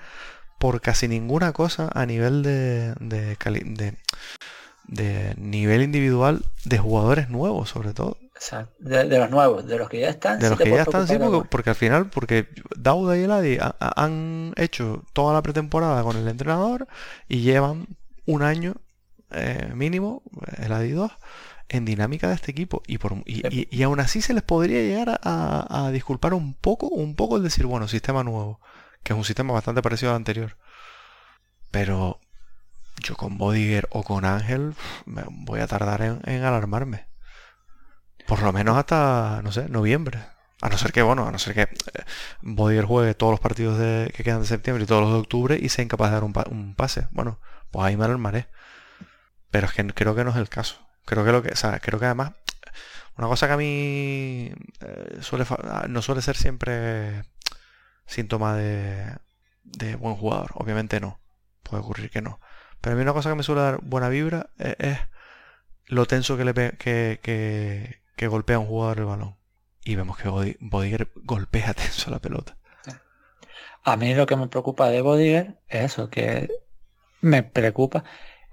por casi ninguna cosa a nivel de, de, de nivel individual de jugadores nuevos, sobre todo. De, de los nuevos, de los que ya están. De sí los que ya están, sí, porque, porque al final, porque Dauda y Eladi ha- ha- han hecho toda la pretemporada con el entrenador y llevan un año eh, mínimo, Eladi 2, en dinámica de este equipo. Y, por, y, y- y aún así se les podría llegar a, a- a disculpar un poco, un poco el decir, bueno, sistema nuevo, que es un sistema bastante parecido al anterior. Pero yo con Bodiger o con Ángel me voy a tardar en, alarmarme. Por lo menos hasta, no sé, noviembre. A no ser que, bueno, a no ser que eh, Bodiger juegue todos los partidos de, que quedan de septiembre y todos los de octubre y sea incapaz de dar un, pa- un pase. Bueno, pues ahí me alarmaré. Pero es que creo que no es el caso. Creo que lo que, creo que además, una cosa que a mí eh, suele, fa- no suele ser siempre síntoma de buen jugador. Obviamente no. Puede ocurrir que no. Pero a mí una cosa que me suele dar buena vibra es, es lo tenso que, le pe- que, que, que golpea un jugador el balón. Y vemos que Bodi- Bodiger golpea tenso la pelota. A mí lo que me preocupa de Bodiger es eso, que me preocupa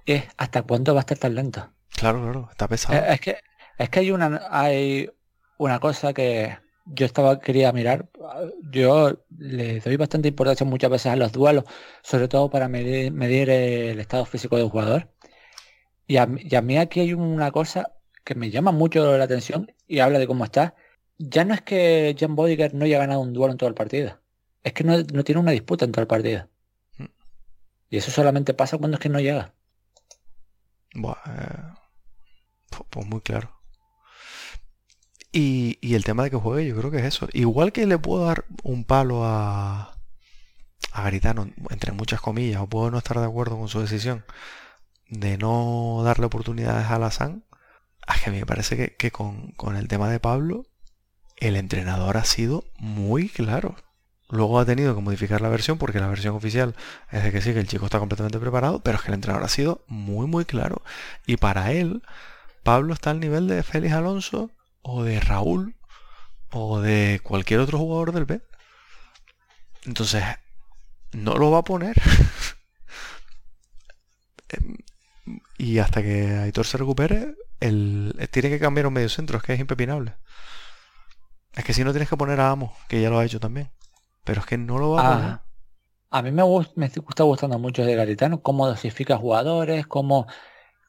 es hasta cuándo va a estar tan lento. Claro, claro, está pesado. Eh, Es que es que hay una hay una cosa que yo estaba quería mirar. Yo le doy bastante importancia muchas veces a los duelos, sobre todo para medir, el estado físico del jugador. Y a, mí- aquí hay una cosa que me llama mucho la atención y habla de cómo está. Ya no es que Jan Bodiger no haya ganado un duelo en todo el partido. Es que no, no tiene una disputa en todo el partido. Y eso solamente pasa cuando es que no llega. Eh, pu- pues muy claro. Y, el tema de que juegue, yo creo que es eso. Igual que le puedo dar un palo a, a Garitano, entre muchas comillas, o puedo no estar de acuerdo con su decisión de no darle oportunidades a Lazán, es que a mí me parece que, que con, con el tema de Pablo, el entrenador ha sido muy claro. Luego ha tenido que modificar la versión porque la versión oficial es de que sí, que el chico está completamente preparado, pero es que el entrenador ha sido muy, muy claro. Y para él, Pablo está al nivel de Félix Alonso o de Raúl o de cualquier otro jugador del B. Entonces, no lo va a poner em, y hasta que Aitor se recupere, el, tiene que cambiar un medio centro, es que es impepinable. Es que si no tienes que poner a Amo, que ya lo ha hecho también. Pero es que no lo va a poner. Ah, a mí me, gusta, me está gustando mucho de Garitano, cómo dosifica jugadores, cómo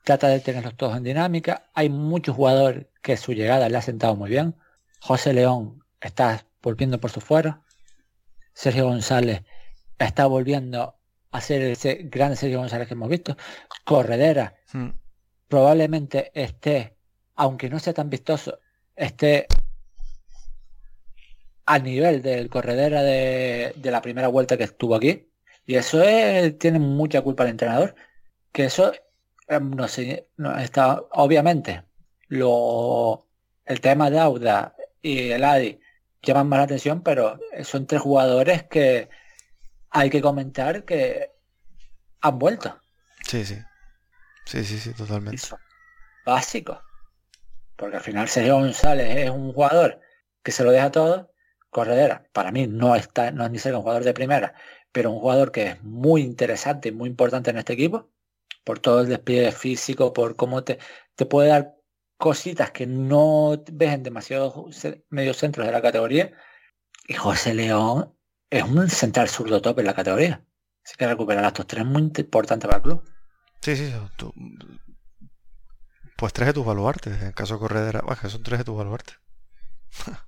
trata de tenerlos todos en dinámica. Hay muchos jugadores que su llegada le ha sentado muy bien. José León está volviendo por su fuero. Sergio González está volviendo a ser ese gran Sergio González que hemos visto. Corredera Hmm. probablemente esté, aunque no sea tan vistoso, esté al nivel del corredera de, de la primera vuelta que estuvo aquí. Y eso es- tiene mucha culpa el entrenador. Que eso no sé, no está, obviamente, lo, el tema de Auda y el Adi llaman más la atención, pero son tres jugadores que hay que comentar que han vuelto. Sí, sí. Sí, sí, sí, totalmente. son básicos. Porque al final Sergio González es un jugador que se lo deja todo. Corredera, para mí no está, no es ni ser un jugador de primera, pero un jugador que es muy interesante y muy importante en este equipo, por todo el despliegue físico, por cómo te, te puede dar cositas que no ves en demasiados medios centros de la categoría. Y José León es un central zurdo top en la categoría. Así que recuperar a estos tres es muy importante para el club. Sí, sí, tú- pues tres de tus baluartes. En caso de corredera, que son tres de tus baluartes.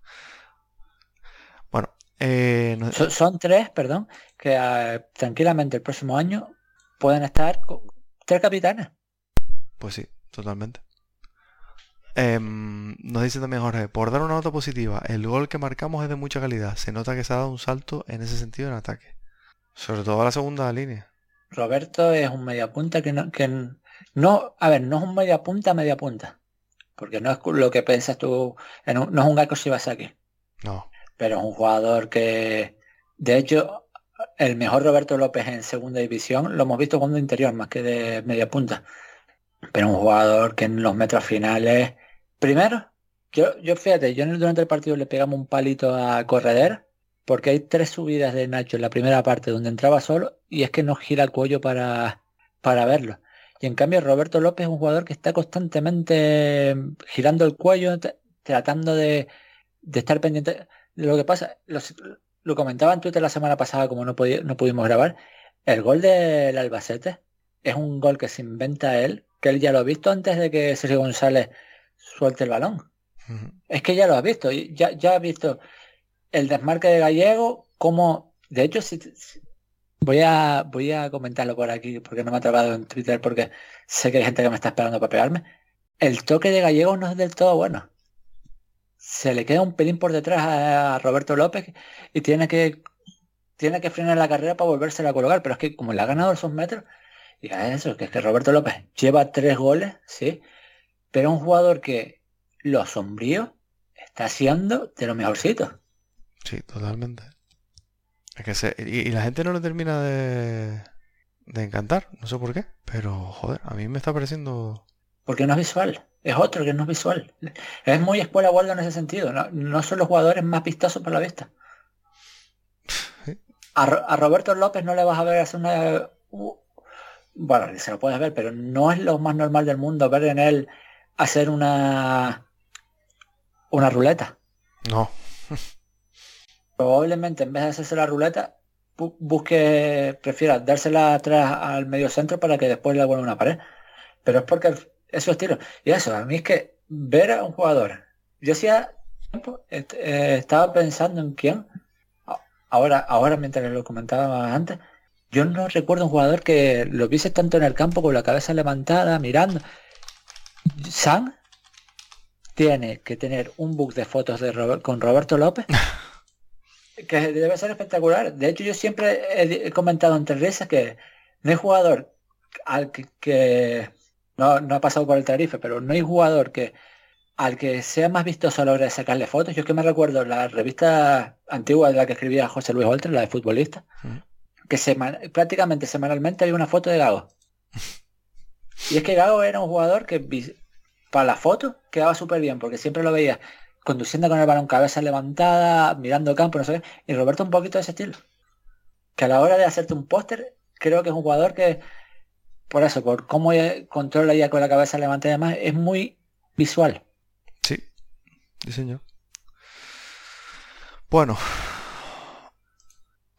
bueno, eh, no- Son, son tres, perdón, que eh, tranquilamente el próximo año pueden estar tres capitanes. Pues sí, totalmente. Em, nos dice también Jorge, por dar una nota positiva, el gol que marcamos es de mucha calidad. Se nota que se ha dado un salto en ese sentido en ataque. Sobre todo a la segunda línea. Roberto es un mediapunta que no, que no, a ver, no es un mediapunta media punta. Porque no es lo que piensas tú, en un- no es un Gakko Shibasaki, No, pero es un jugador que, de hecho, el mejor Roberto López en segunda división lo hemos visto jugando interior más que de media punta. Pero un jugador que en los metros finales, primero, yo, yo fíjate, yo durante el partido le pegamos un palito a Corredera, porque hay tres subidas de Nacho en la primera parte donde entraba solo y es que no gira el cuello para, para verlo. Y en cambio Roberto López es un jugador que está constantemente girando el cuello, tratando de, de estar pendiente lo que pasa. Los- lo comentaba en Twitter la semana pasada, como no, no pudimos grabar. El gol del Albacete es un gol que se inventa él, que él ya lo ha visto antes de que Sergio González suelte el balón. Es que ya lo has visto, ya, ya has visto el desmarque de Gallego, como, de hecho, si, si- voy a voy a comentarlo por aquí, porque no me ha trabado en Twitter, porque sé que hay gente que me está esperando para pegarme. El toque de Gallego no es del todo bueno. Se le queda un pelín por detrás a Roberto López y tiene que tiene que frenar la carrera para volvérsela a colocar, pero es que como le ha ganado esos metros, y a eso, que es que Roberto López lleva tres goles, sí, pero un jugador que lo sombrío está siendo de lo mejorcito. Sí, totalmente. Que y la gente no le termina de, de encantar, no sé por qué, pero joder, a mí me está pareciendo... Porque no es visual. Es otro que no es visual. Es muy escuela Waldo en ese sentido. No, no son los jugadores más vistosos para la vista. A, Ro- a Roberto López no le vas a ver hacer una... u- Bueno, se lo puedes ver, pero no es lo más normal del mundo ver en él hacer una... Una ruleta. No, Probablemente en vez de hacerse la ruleta, bu- busque, prefiera dársela atrás al medio centro para que después le vuelva una pared. Pero es porque es su estilo. Y eso, a mí es que ver a un jugador. Yo hacía tiempo eh, estaba pensando en quién. Ahora, ahora mientras lo comentaba antes, yo no recuerdo un jugador que lo viese tanto en el campo con la cabeza levantada, mirando. San tiene que tener un book de fotos de Robert- con Roberto López que debe ser espectacular. De hecho, yo siempre he, he comentado entre risas que no hay jugador al que, que- no, no ha pasado por el tarife, pero no hay jugador que al que sea más vistoso a la hora de sacarle fotos. Yo es que me recuerdo la revista antigua de la que escribía José Luis Oltre, la de futbolista, que prácticamente semanalmente había una foto de Gago. Y es que Gago era un jugador que para la foto quedaba súper bien, porque siempre lo veía conduciendo con el balón cabeza levantada, mirando campo, no sé qué. Y Roberto un poquito de ese estilo. Que a la hora de hacerte un póster, creo que es un jugador que por eso, por cómo controla ya con la cabeza levantada y demás, es muy visual. Sí, diseño. Bueno,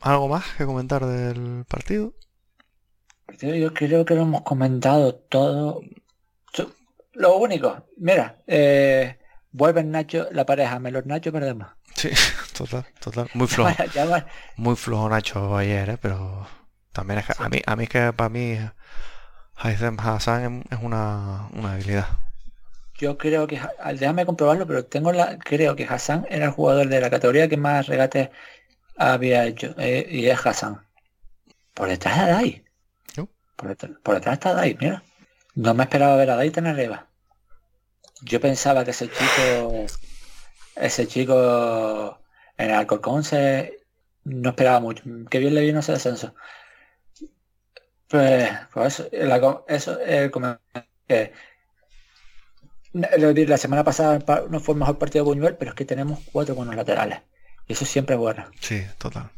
¿algo más que comentar del partido? Yo creo que lo hemos comentado todo. Lo único, mira, eh, vuelven Nacho, la pareja Melor Nacho perdemos. Sí, total, total. Muy flojo. muy flojo Nacho ayer, ¿eh? pero también es que a mí, a mí es que para mí Haitham Hassan es una, una habilidad. Yo creo que, déjame comprobarlo, pero tengo la, creo que Hassan era el jugador de la categoría que más regates había hecho, eh, y es Hassan. Por detrás de Dai. Por, detrás, está Dai, mira. No me esperaba ver a Dai tan arriba. Yo pensaba que ese chico, ese chico en el Alcorcón se no esperaba mucho. Que bien le vino ese descenso. Pues, pues eso, eso el que la semana pasada no fue el mejor partido de Buñuel, pero es que tenemos cuatro buenos laterales. Y eso siempre es bueno. Sí, total.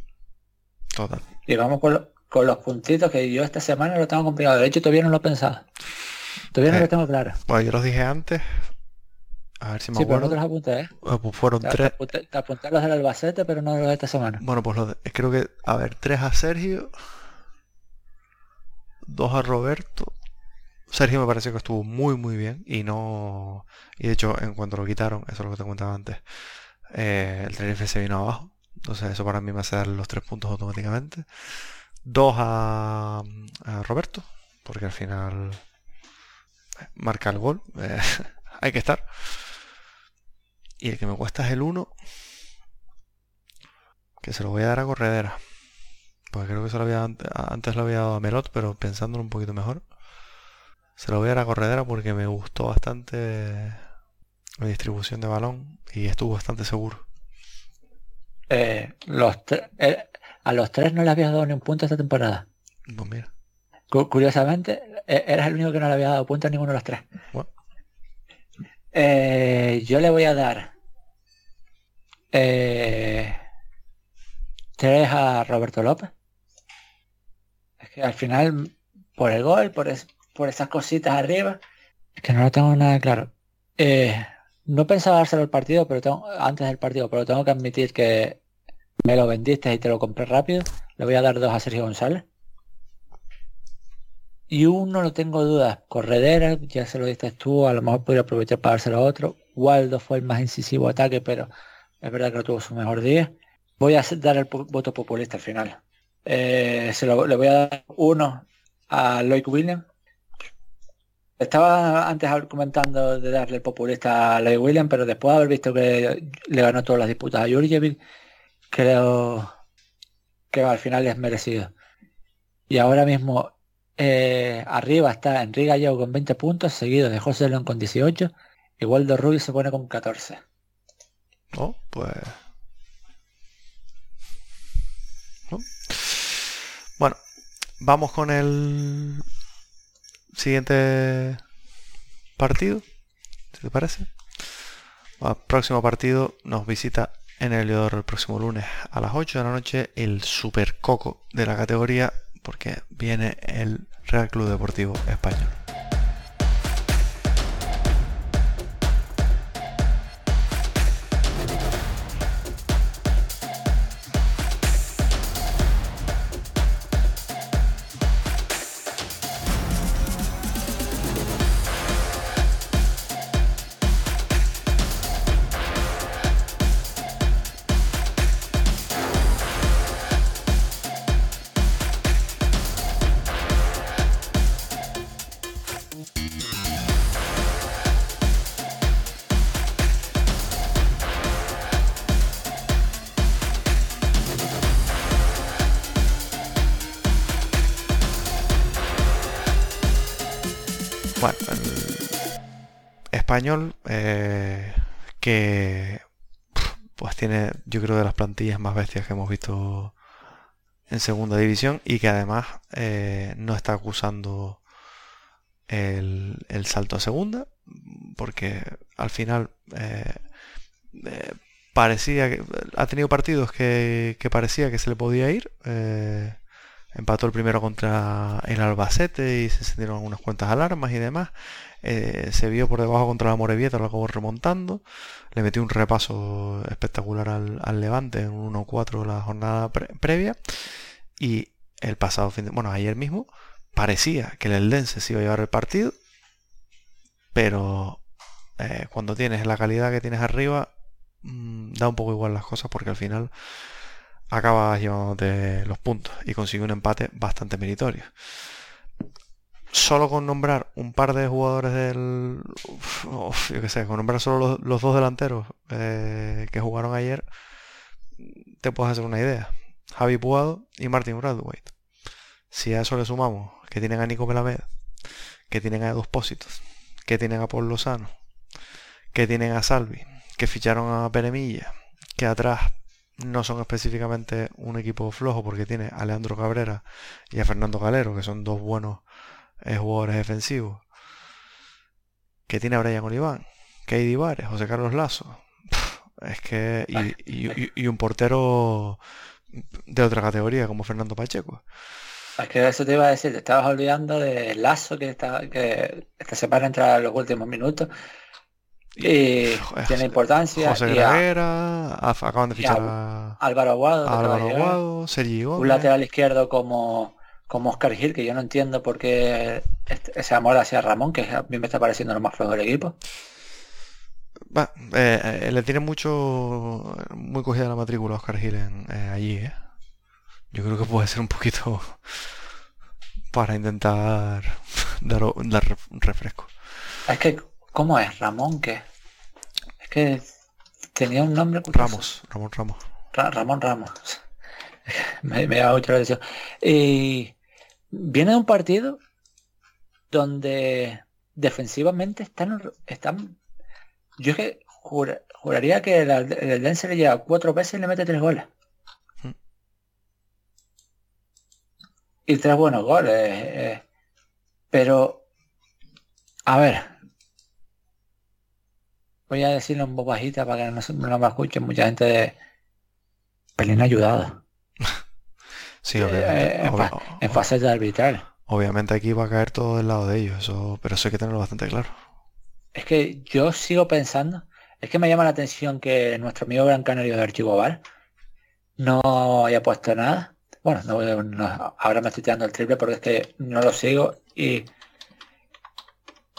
Total. Y vamos con, los puntitos que yo esta semana lo tengo complicado. De hecho, todavía no lo he pensado. Todavía no lo eh, tengo claro. Bueno, yo los dije antes. A ver si me sí, acuerdo. Pero no te los apunté, ¿eh? pues fueron tres. Te apunté, los del Albacete, pero no los de esta semana. Bueno, pues los creo que, a ver, tres a Sergio, dos a Roberto. Sergio me parece que estuvo muy muy bien y no y de hecho en cuanto lo quitaron eso es lo que te comentaba antes eh, el Tenerife se vino abajo. Entonces eso para mí me hace dar los tres puntos automáticamente. Dos a, Roberto porque al final eh, marca el gol eh, hay que estar. Y el que me cuesta es el 1 que se lo voy a dar a Corredera porque creo que se lo había antes lo había dado a Melot pero pensándolo un poquito mejor se lo voy a dar a corredera porque me gustó bastante la distribución de balón y estuvo bastante seguro. Eh, los eh, a los tres no le habías dado ni un punto esta temporada. Pues mira. curiosamente, e, eras el único que no le había dado punto a ninguno de los tres. Eh, yo le voy a dar tres a Roberto López. Que al final, por el gol, por, es, por esas cositas arriba, que no lo tengo nada claro. Eh, no pensaba dárselo al partido, pero tengo, antes del partido, pero tengo que admitir que me lo vendiste y te lo compré rápido. Le voy a dar dos a Sergio González. Y uno no tengo dudas. Corredera, ya se lo diste tú, a lo mejor podría aprovechar para dárselo a otro. Waldo fue el más incisivo ataque, pero es verdad que no tuvo su mejor día. Voy a dar el voto populista al final. Eh, se lo, le voy a dar uno a Lloyd Williams estaba antes comentando de darle populista a Ley William, pero después de haber visto que le ganó todas las disputas a Jurjevic, creo que al final es merecido. Y ahora mismo eh, arriba está Enrique Gallego con 20 puntos, seguido de José León con 18, y Waldo Rubio se pone con 14. Oh, pues... Bueno, vamos con el siguiente partido, si te parece. El próximo partido nos visita en el el próximo lunes a las 8 de la noche el super coco de la categoría porque viene el Real Club Deportivo español yo creo de las plantillas más bestias que hemos visto en segunda división y que además eh, no está acusando el, salto a segunda porque al final eh, parecía que ha tenido partidos que, que, parecía que se le podía ir empató el primero contra el Albacete y se encendieron algunas cuantas alarmas y demás. Eh, se vio por debajo contra la Morevieta, lo acabó remontando. Le metió un repaso espectacular al, Levante en 1-4 la jornada previa. Y el pasado fin de... Bueno, ayer mismo parecía que el Eldense se iba a llevar el partido. Pero eh, cuando tienes la calidad que tienes arriba, mm, da un poco igual las cosas porque al final acabas llevándote los puntos y consigue un empate bastante meritorio. Solo con nombrar un par de jugadores del... yo qué sé, con nombrar solo los, dos delanteros eh, que jugaron ayer, te puedes hacer una idea. Javi Puado y Martin Bradwaite. Si a eso le sumamos que tienen a Nico Melamed, que tienen a Dos Pósitos, que tienen a Paul Lozano, que tienen a Salvi, que ficharon a Peremilla, que atrás no son específicamente un equipo flojo porque tiene a Leandro Cabrera y a Fernando Galero, que son dos buenos eh, jugadores defensivos. Que tiene Brian Oliván, que hay Vares, José Carlos Lazo. Es que. Y, un portero de otra categoría como Fernando Pacheco. Es que eso te iba a decir, te estabas olvidando de Lazo que está, que, se para entrar los últimos minutos. Y tiene importancia. José Guerrera, acaban de fichar a, Álvaro Aguado, Álvaro Aguado, Sergio Un lateral izquierdo como, como Oscar Gil, que yo no entiendo por qué este, ese amor hacia Ramón, que a mí me está pareciendo lo más flojo del equipo. Eh, eh, le tiene mucho muy cogida la matrícula a Oscar Gil en, eh, allí, Yo creo que puede ser un poquito para intentar dar, dar un refresco. Es que ¿Cómo es? ¿Ramón qué? Es que tenía un nombre Ramos, Ramón Ramos. Ramón Ramos. me, me da mucho la atención. Y viene de un partido donde defensivamente están, están yo es que juraría que el, el le lleva cuatro veces y le mete tres goles. Mm. Y tres buenos goles. Eh, pero, a ver, voy a decirlo un poco bajita para que no, me escuchen mucha gente de pelín ayudada. Sí, obviamente. Eh, en, fase de arbitral. Obviamente aquí va a caer todo del lado de ellos, eso, pero eso hay que tenerlo bastante claro. Es que yo sigo pensando, es que me llama la atención que nuestro amigo Gran Canario de Archivo Bar no haya puesto nada. Bueno, ahora me estoy tirando el triple porque es que no lo sigo y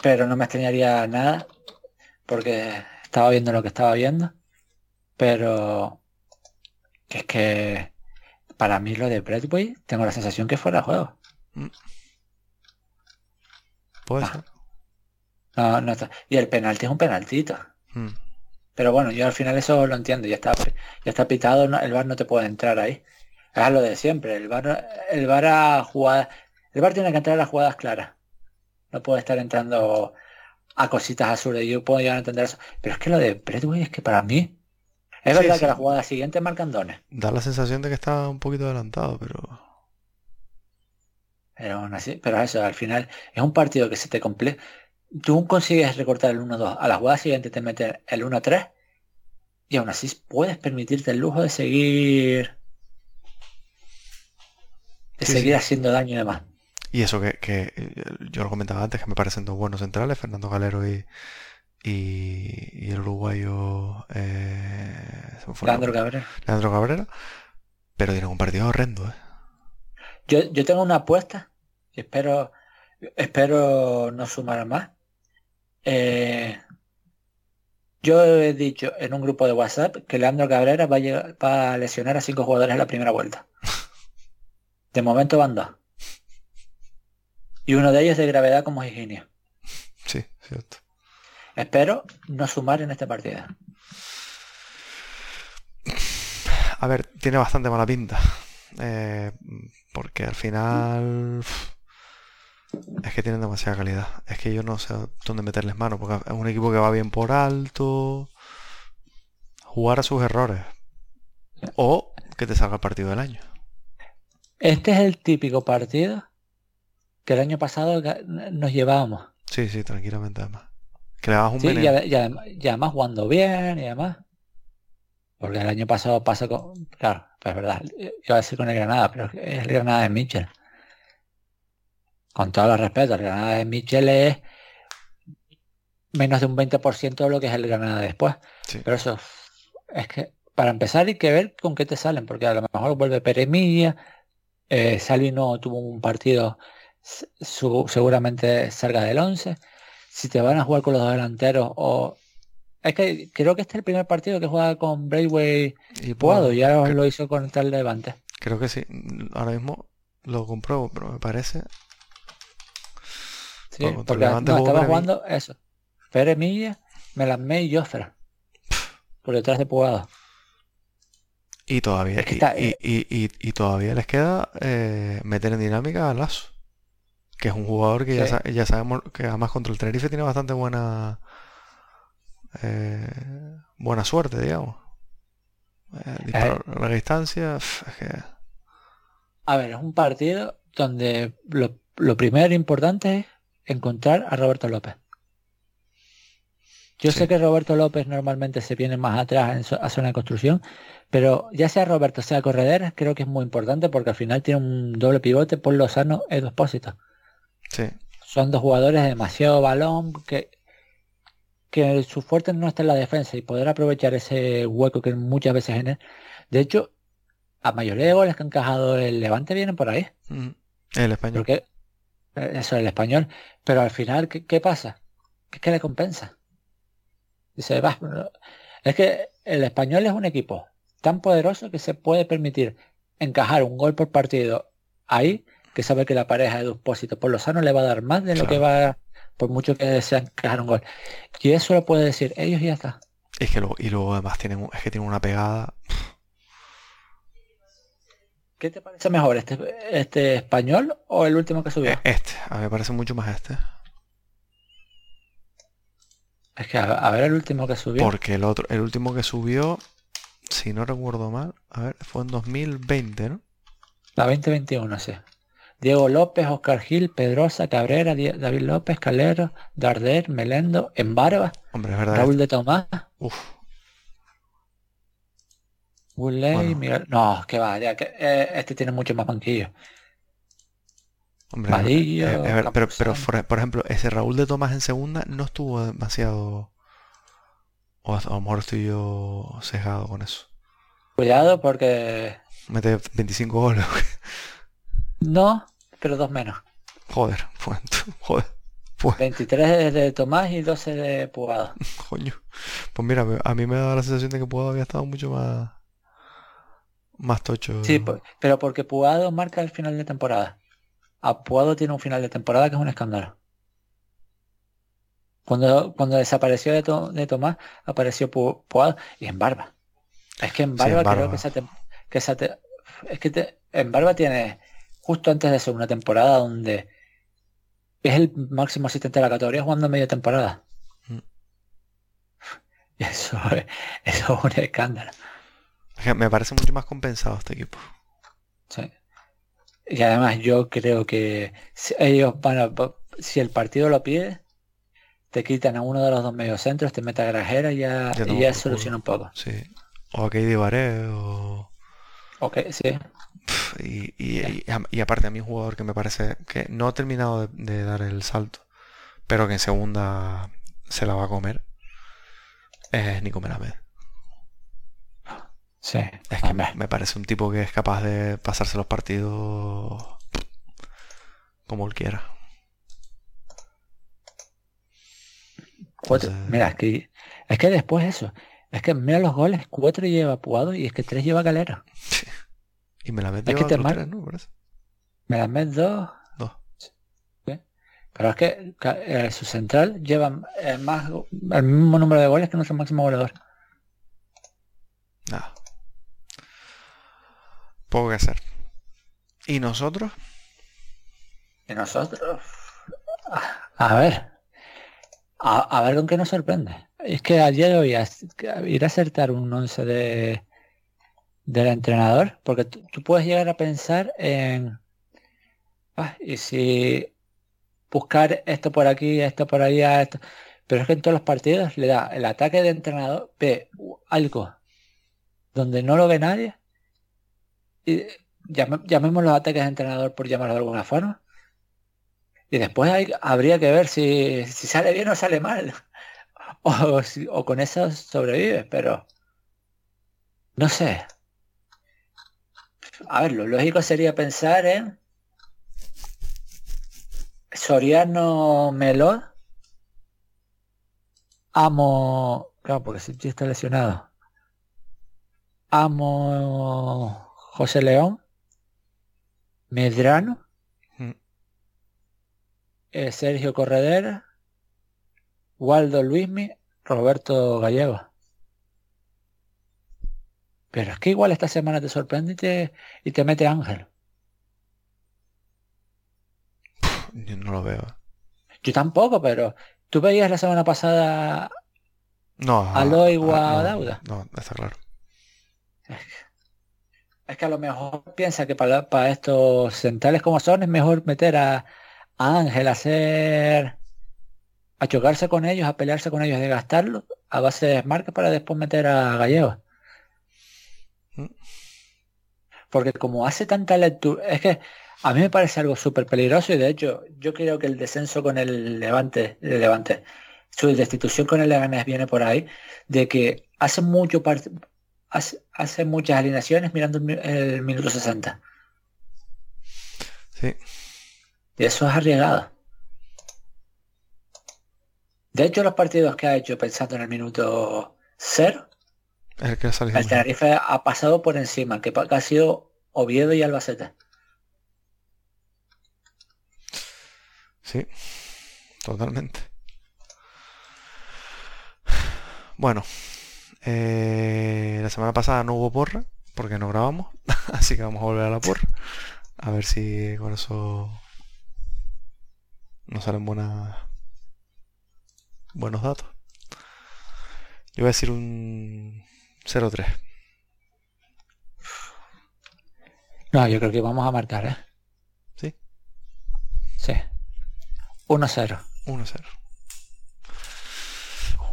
pero no me extrañaría nada porque estaba viendo lo que estaba viendo, pero es que para mí lo de Bradway tengo la sensación que fuera juego. Mm. Puede ah. ser. No, no está. Y el penalti es un penaltito. Mm. Pero bueno, yo al final eso lo entiendo. Ya está, ya está pitado, el bar no te puede entrar ahí. Es lo de siempre. El bar, el bar a jugadas. El bar tiene que entrar a las jugadas claras. No puede estar entrando a cositas azules. Yo puedo llegar a entender eso. Pero es que lo de Bradway es que para mí. Es verdad que la jugada siguiente marca Andones. Da la sensación de que está un poquito adelantado, pero. Pero aún así, pero eso, al final es un partido que se te completa. Tú consigues recortar el 1-2, a la jugada siguiente te metes el 1-3 y aún así puedes permitirte el lujo de seguir de seguir haciendo daño y demás. Y eso que, eh, yo lo comentaba antes, que me parecen dos buenos centrales, Fernando Galero y, y, el uruguayo eh, Leandro Cabrera. Leandro Cabrera. Pero tienen un partido horrendo, ¿eh? Yo, yo tengo una apuesta y espero, espero no sumar más. Eh, yo he dicho en un grupo de WhatsApp que Leandro Cabrera va a, va a lesionar a cinco jugadores en la primera vuelta. De momento van dos. Y uno de ellos de gravedad como Higinia. Sí, cierto. Espero no sumar en esta partida. A ver, tiene bastante mala pinta. Eh, porque al final... Es que tienen demasiada calidad. Es que yo no sé dónde meterles mano. Porque es un equipo que va bien por alto. Jugar a sus errores. O que te salga el partido del año. Este es el típico partido que el año pasado nos llevábamos. Sí, sí, tranquilamente además. Que le un sí, y, además jugando bien y además. Porque el año pasado pasa con... Claro, pues es verdad, iba a decir con el Granada, pero es el Granada de Mitchell. Con todo el respeto, el Granada de Mitchell es menos de un 20% de lo que es el Granada después. Pero eso es que para empezar hay que ver con qué te salen, porque a lo mejor vuelve Peremilla, eh, Salvi no tuvo un partido seguramente salga del 11. Si te van a jugar con los delanteros o... Es que creo que este es el primer partido que juega con Brayway y Puado, y ahora lo hizo con el Levante. Creo que sí. Ahora mismo lo compruebo, pero me parece... Sí, porque estaba jugando eso. Pere Milla, Melamé y Jofra. Por detrás de Puado. Y todavía, y, y, y, todavía les queda eh, meter en dinámica a Lazo que es un jugador que ya, sabemos que además contra el Tenerife tiene bastante buena eh, buena suerte, digamos. Eh, a la distancia, A ver, es un partido donde lo, primero importante es encontrar a Roberto López. Yo sé que Roberto López normalmente se viene más atrás en a zona de construcción, pero ya sea Roberto sea Correder, creo que es muy importante porque al final tiene un doble pivote por Lozano y dos Son dos jugadores de demasiado balón que, que su fuerte no está en la defensa y poder aprovechar ese hueco que muchas veces genera. De hecho, a mayoría de goles que han encajado el Levante vienen por ahí. Mm, el español. Porque, eh, eso, el español. Pero al final, ¿qué, pasa? ¿Qué, ¿Qué le compensa? Dice, va, es que el español es un equipo tan poderoso que se puede permitir encajar un gol por partido ahí que sabe que la pareja de dos pósitos por los sanos le va a dar más de lo que va, por mucho que desean encajar un gol. Y eso lo puede decir ellos y ya está. Es que luego, y luego además tienen, es que tienen una pegada. ¿Qué te parece mejor, este, este español o el último que subió? Este, a mí me parece mucho más este. Es que a, ver el último que subió. Porque el otro, el último que subió, si no recuerdo mal, a ver, fue en 2020, ¿no? La 2021, sí. Diego López, Oscar Gil, Pedrosa, Cabrera, David López, Calero, Darder, Melendo, Embarba, Hombre, es verdad. Raúl de Tomás. Uf. Miguel. No, que va, que, eh, este tiene mucho más banquillo. Hombre, eh, pero, pero por, ejemplo, ese Raúl de Tomás en segunda no estuvo demasiado. O a, lo mejor estoy yo cejado con eso. Cuidado porque. Mete 25 goles. No, pero dos menos. Joder, pues, joder. 23 de Tomás y 12 de Pugado. Coño. Pues mira, a mí me da la sensación de que Pugado había estado mucho más más tocho. Sí, pero porque Pugado marca el final de temporada. A Pugado tiene un final de temporada que es un escándalo. Cuando, cuando desapareció de, de Tomás, apareció Pugado y en Barba. Es que en Barba, creo que esa, que es que en Barba tiene justo antes de ser una temporada donde es el máximo asistente de la categoría jugando media temporada. Mm. Eso, eso es un escándalo. Me parece mucho más compensado este equipo. Sí. Y además yo creo que si ellos van a, si el partido lo pide, te quitan a uno de los dos mediocentros, te mete a Grajera y ya, y ya soluciona un poco. Sí. O a Katie Baré o... Ok, sí. Y, aparte a mí un jugador que me parece que no ha terminado de, dar el salto, pero que en segunda se la va a comer, es Nico Melamed. Sí. Es que me, parece un tipo que es capaz de pasarse los partidos como él quiera. Mira, es que, es que después eso. Es que mira los goles, cuatro lleva Puado y es que tres lleva Galera. Y me la es que tres, ¿no? Me la meto dos. Dos. Pero es que eh, su central lleva eh, más el mismo número de goles que nuestro máximo goleador. Nada. Poco que hacer. ¿Y nosotros? Y nosotros. A ver. A, ver con qué nos sorprende. Es que ayer hoy ir a acertar un 11 de, del entrenador, porque tú puedes llegar a pensar en, ah, y si buscar esto por aquí, esto por allá, pero es que en todos los partidos le da el ataque de entrenador, ve algo donde no lo ve nadie. Y llamemos los ataques de entrenador por llamarlo de alguna forma. Y después hay, habría que ver si, si, sale bien o sale mal. O, o con eso sobrevive, pero no sé. A ver, lo lógico sería pensar en Soriano Melón. Amo. Claro, porque si está lesionado. Amo José León. Medrano. Mm. Eh, Sergio Corredera. Waldo Luismi. Roberto Gallego. Pero es que igual esta semana te sorprende y te, y te mete Ángel. Yo no lo veo. Yo tampoco, pero tú veías la semana pasada no, a Loy o a Dauda. No, está claro. Es que, a lo mejor piensa que para, para, estos centrales como son es mejor meter a, Ángel a hacer a chocarse con ellos, a pelearse con ellos, de gastarlo a base de desmarque para después meter a Gallego. Mm. Porque como hace tanta lectura, es que a mí me parece algo súper peligroso y de hecho yo creo que el descenso con el Levante, el Levante, su destitución con el Leganés viene por ahí, de que hace mucho hace, hace muchas alineaciones mirando el, minuto 60. Sí. Y eso es arriesgado. De hecho, los partidos que ha hecho pensando en el minuto cero, el, que el Tenerife ha pasado por encima, que ha sido Oviedo y Albacete. Sí, totalmente. Bueno, eh, la semana pasada no hubo porra porque no grabamos, así que vamos a volver a la porra. A ver si con eso nos salen buenas buenos datos. Yo voy a decir un 0-3. No, yo creo que vamos a marcar, ¿eh? ¿Sí? Sí. 1-0. 1-0.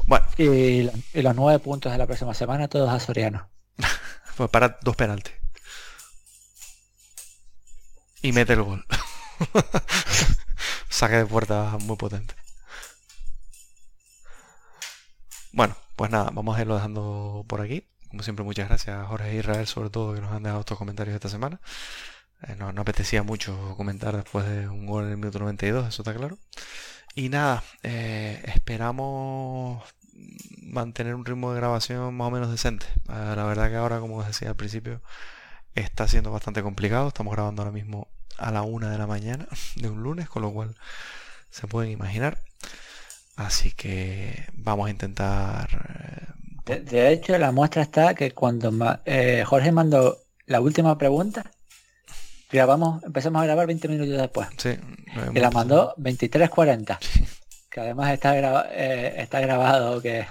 Bueno. Y, los nueve puntos de la próxima semana, todos a Soriano. pues para dos penaltis. Y mete el gol. Saque de puerta muy potente. Bueno, pues nada, vamos a irlo dejando por aquí. Como siempre, muchas gracias a Jorge e Israel, sobre todo, que nos han dejado estos comentarios esta semana. Eh, no, apetecía mucho comentar después de un gol en el minuto 92, eso está claro. Y nada, eh, esperamos mantener un ritmo de grabación más o menos decente. Eh, la verdad que ahora, como os decía al principio, está siendo bastante complicado. Estamos grabando ahora mismo a la una de la mañana de un lunes, con lo cual se pueden imaginar. Así que vamos a intentar... De, hecho, la muestra está que cuando Jorge mandó la última pregunta, grabamos, empezamos a grabar 20 minutos después. Sí. Y la mandó 23.40. Que además está, eh, está grabado que...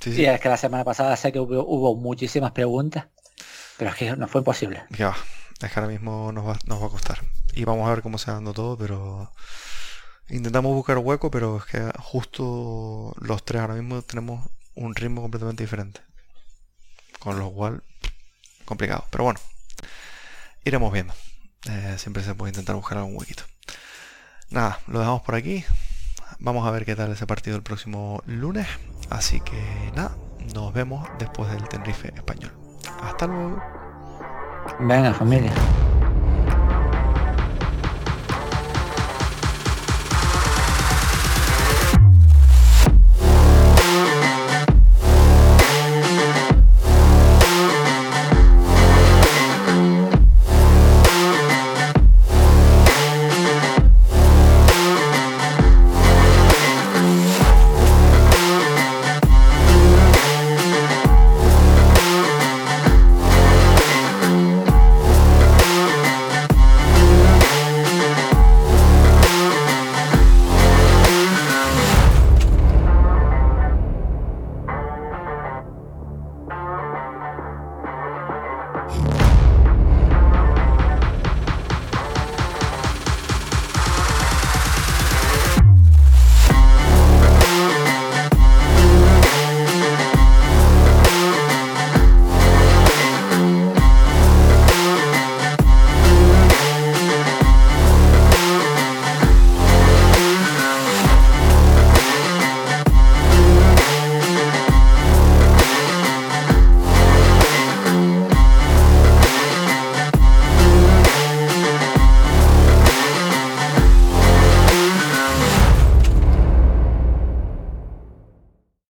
Sí, sí. Y es que la semana pasada sé que hubo, muchísimas preguntas, pero es que no fue imposible. Ya, es que ahora mismo nos va, nos va a costar. Y vamos a ver cómo se va dando todo, pero intentamos buscar hueco, pero es que justo los tres ahora mismo tenemos un ritmo completamente diferente. Con lo cual, complicado. Pero bueno, iremos viendo. Eh, siempre se puede intentar buscar algún huequito. Nada, lo dejamos por aquí. Vamos a ver qué tal ese partido el próximo lunes. Así que nada, nos vemos después del Tenerife español. Hasta luego. Venga familia.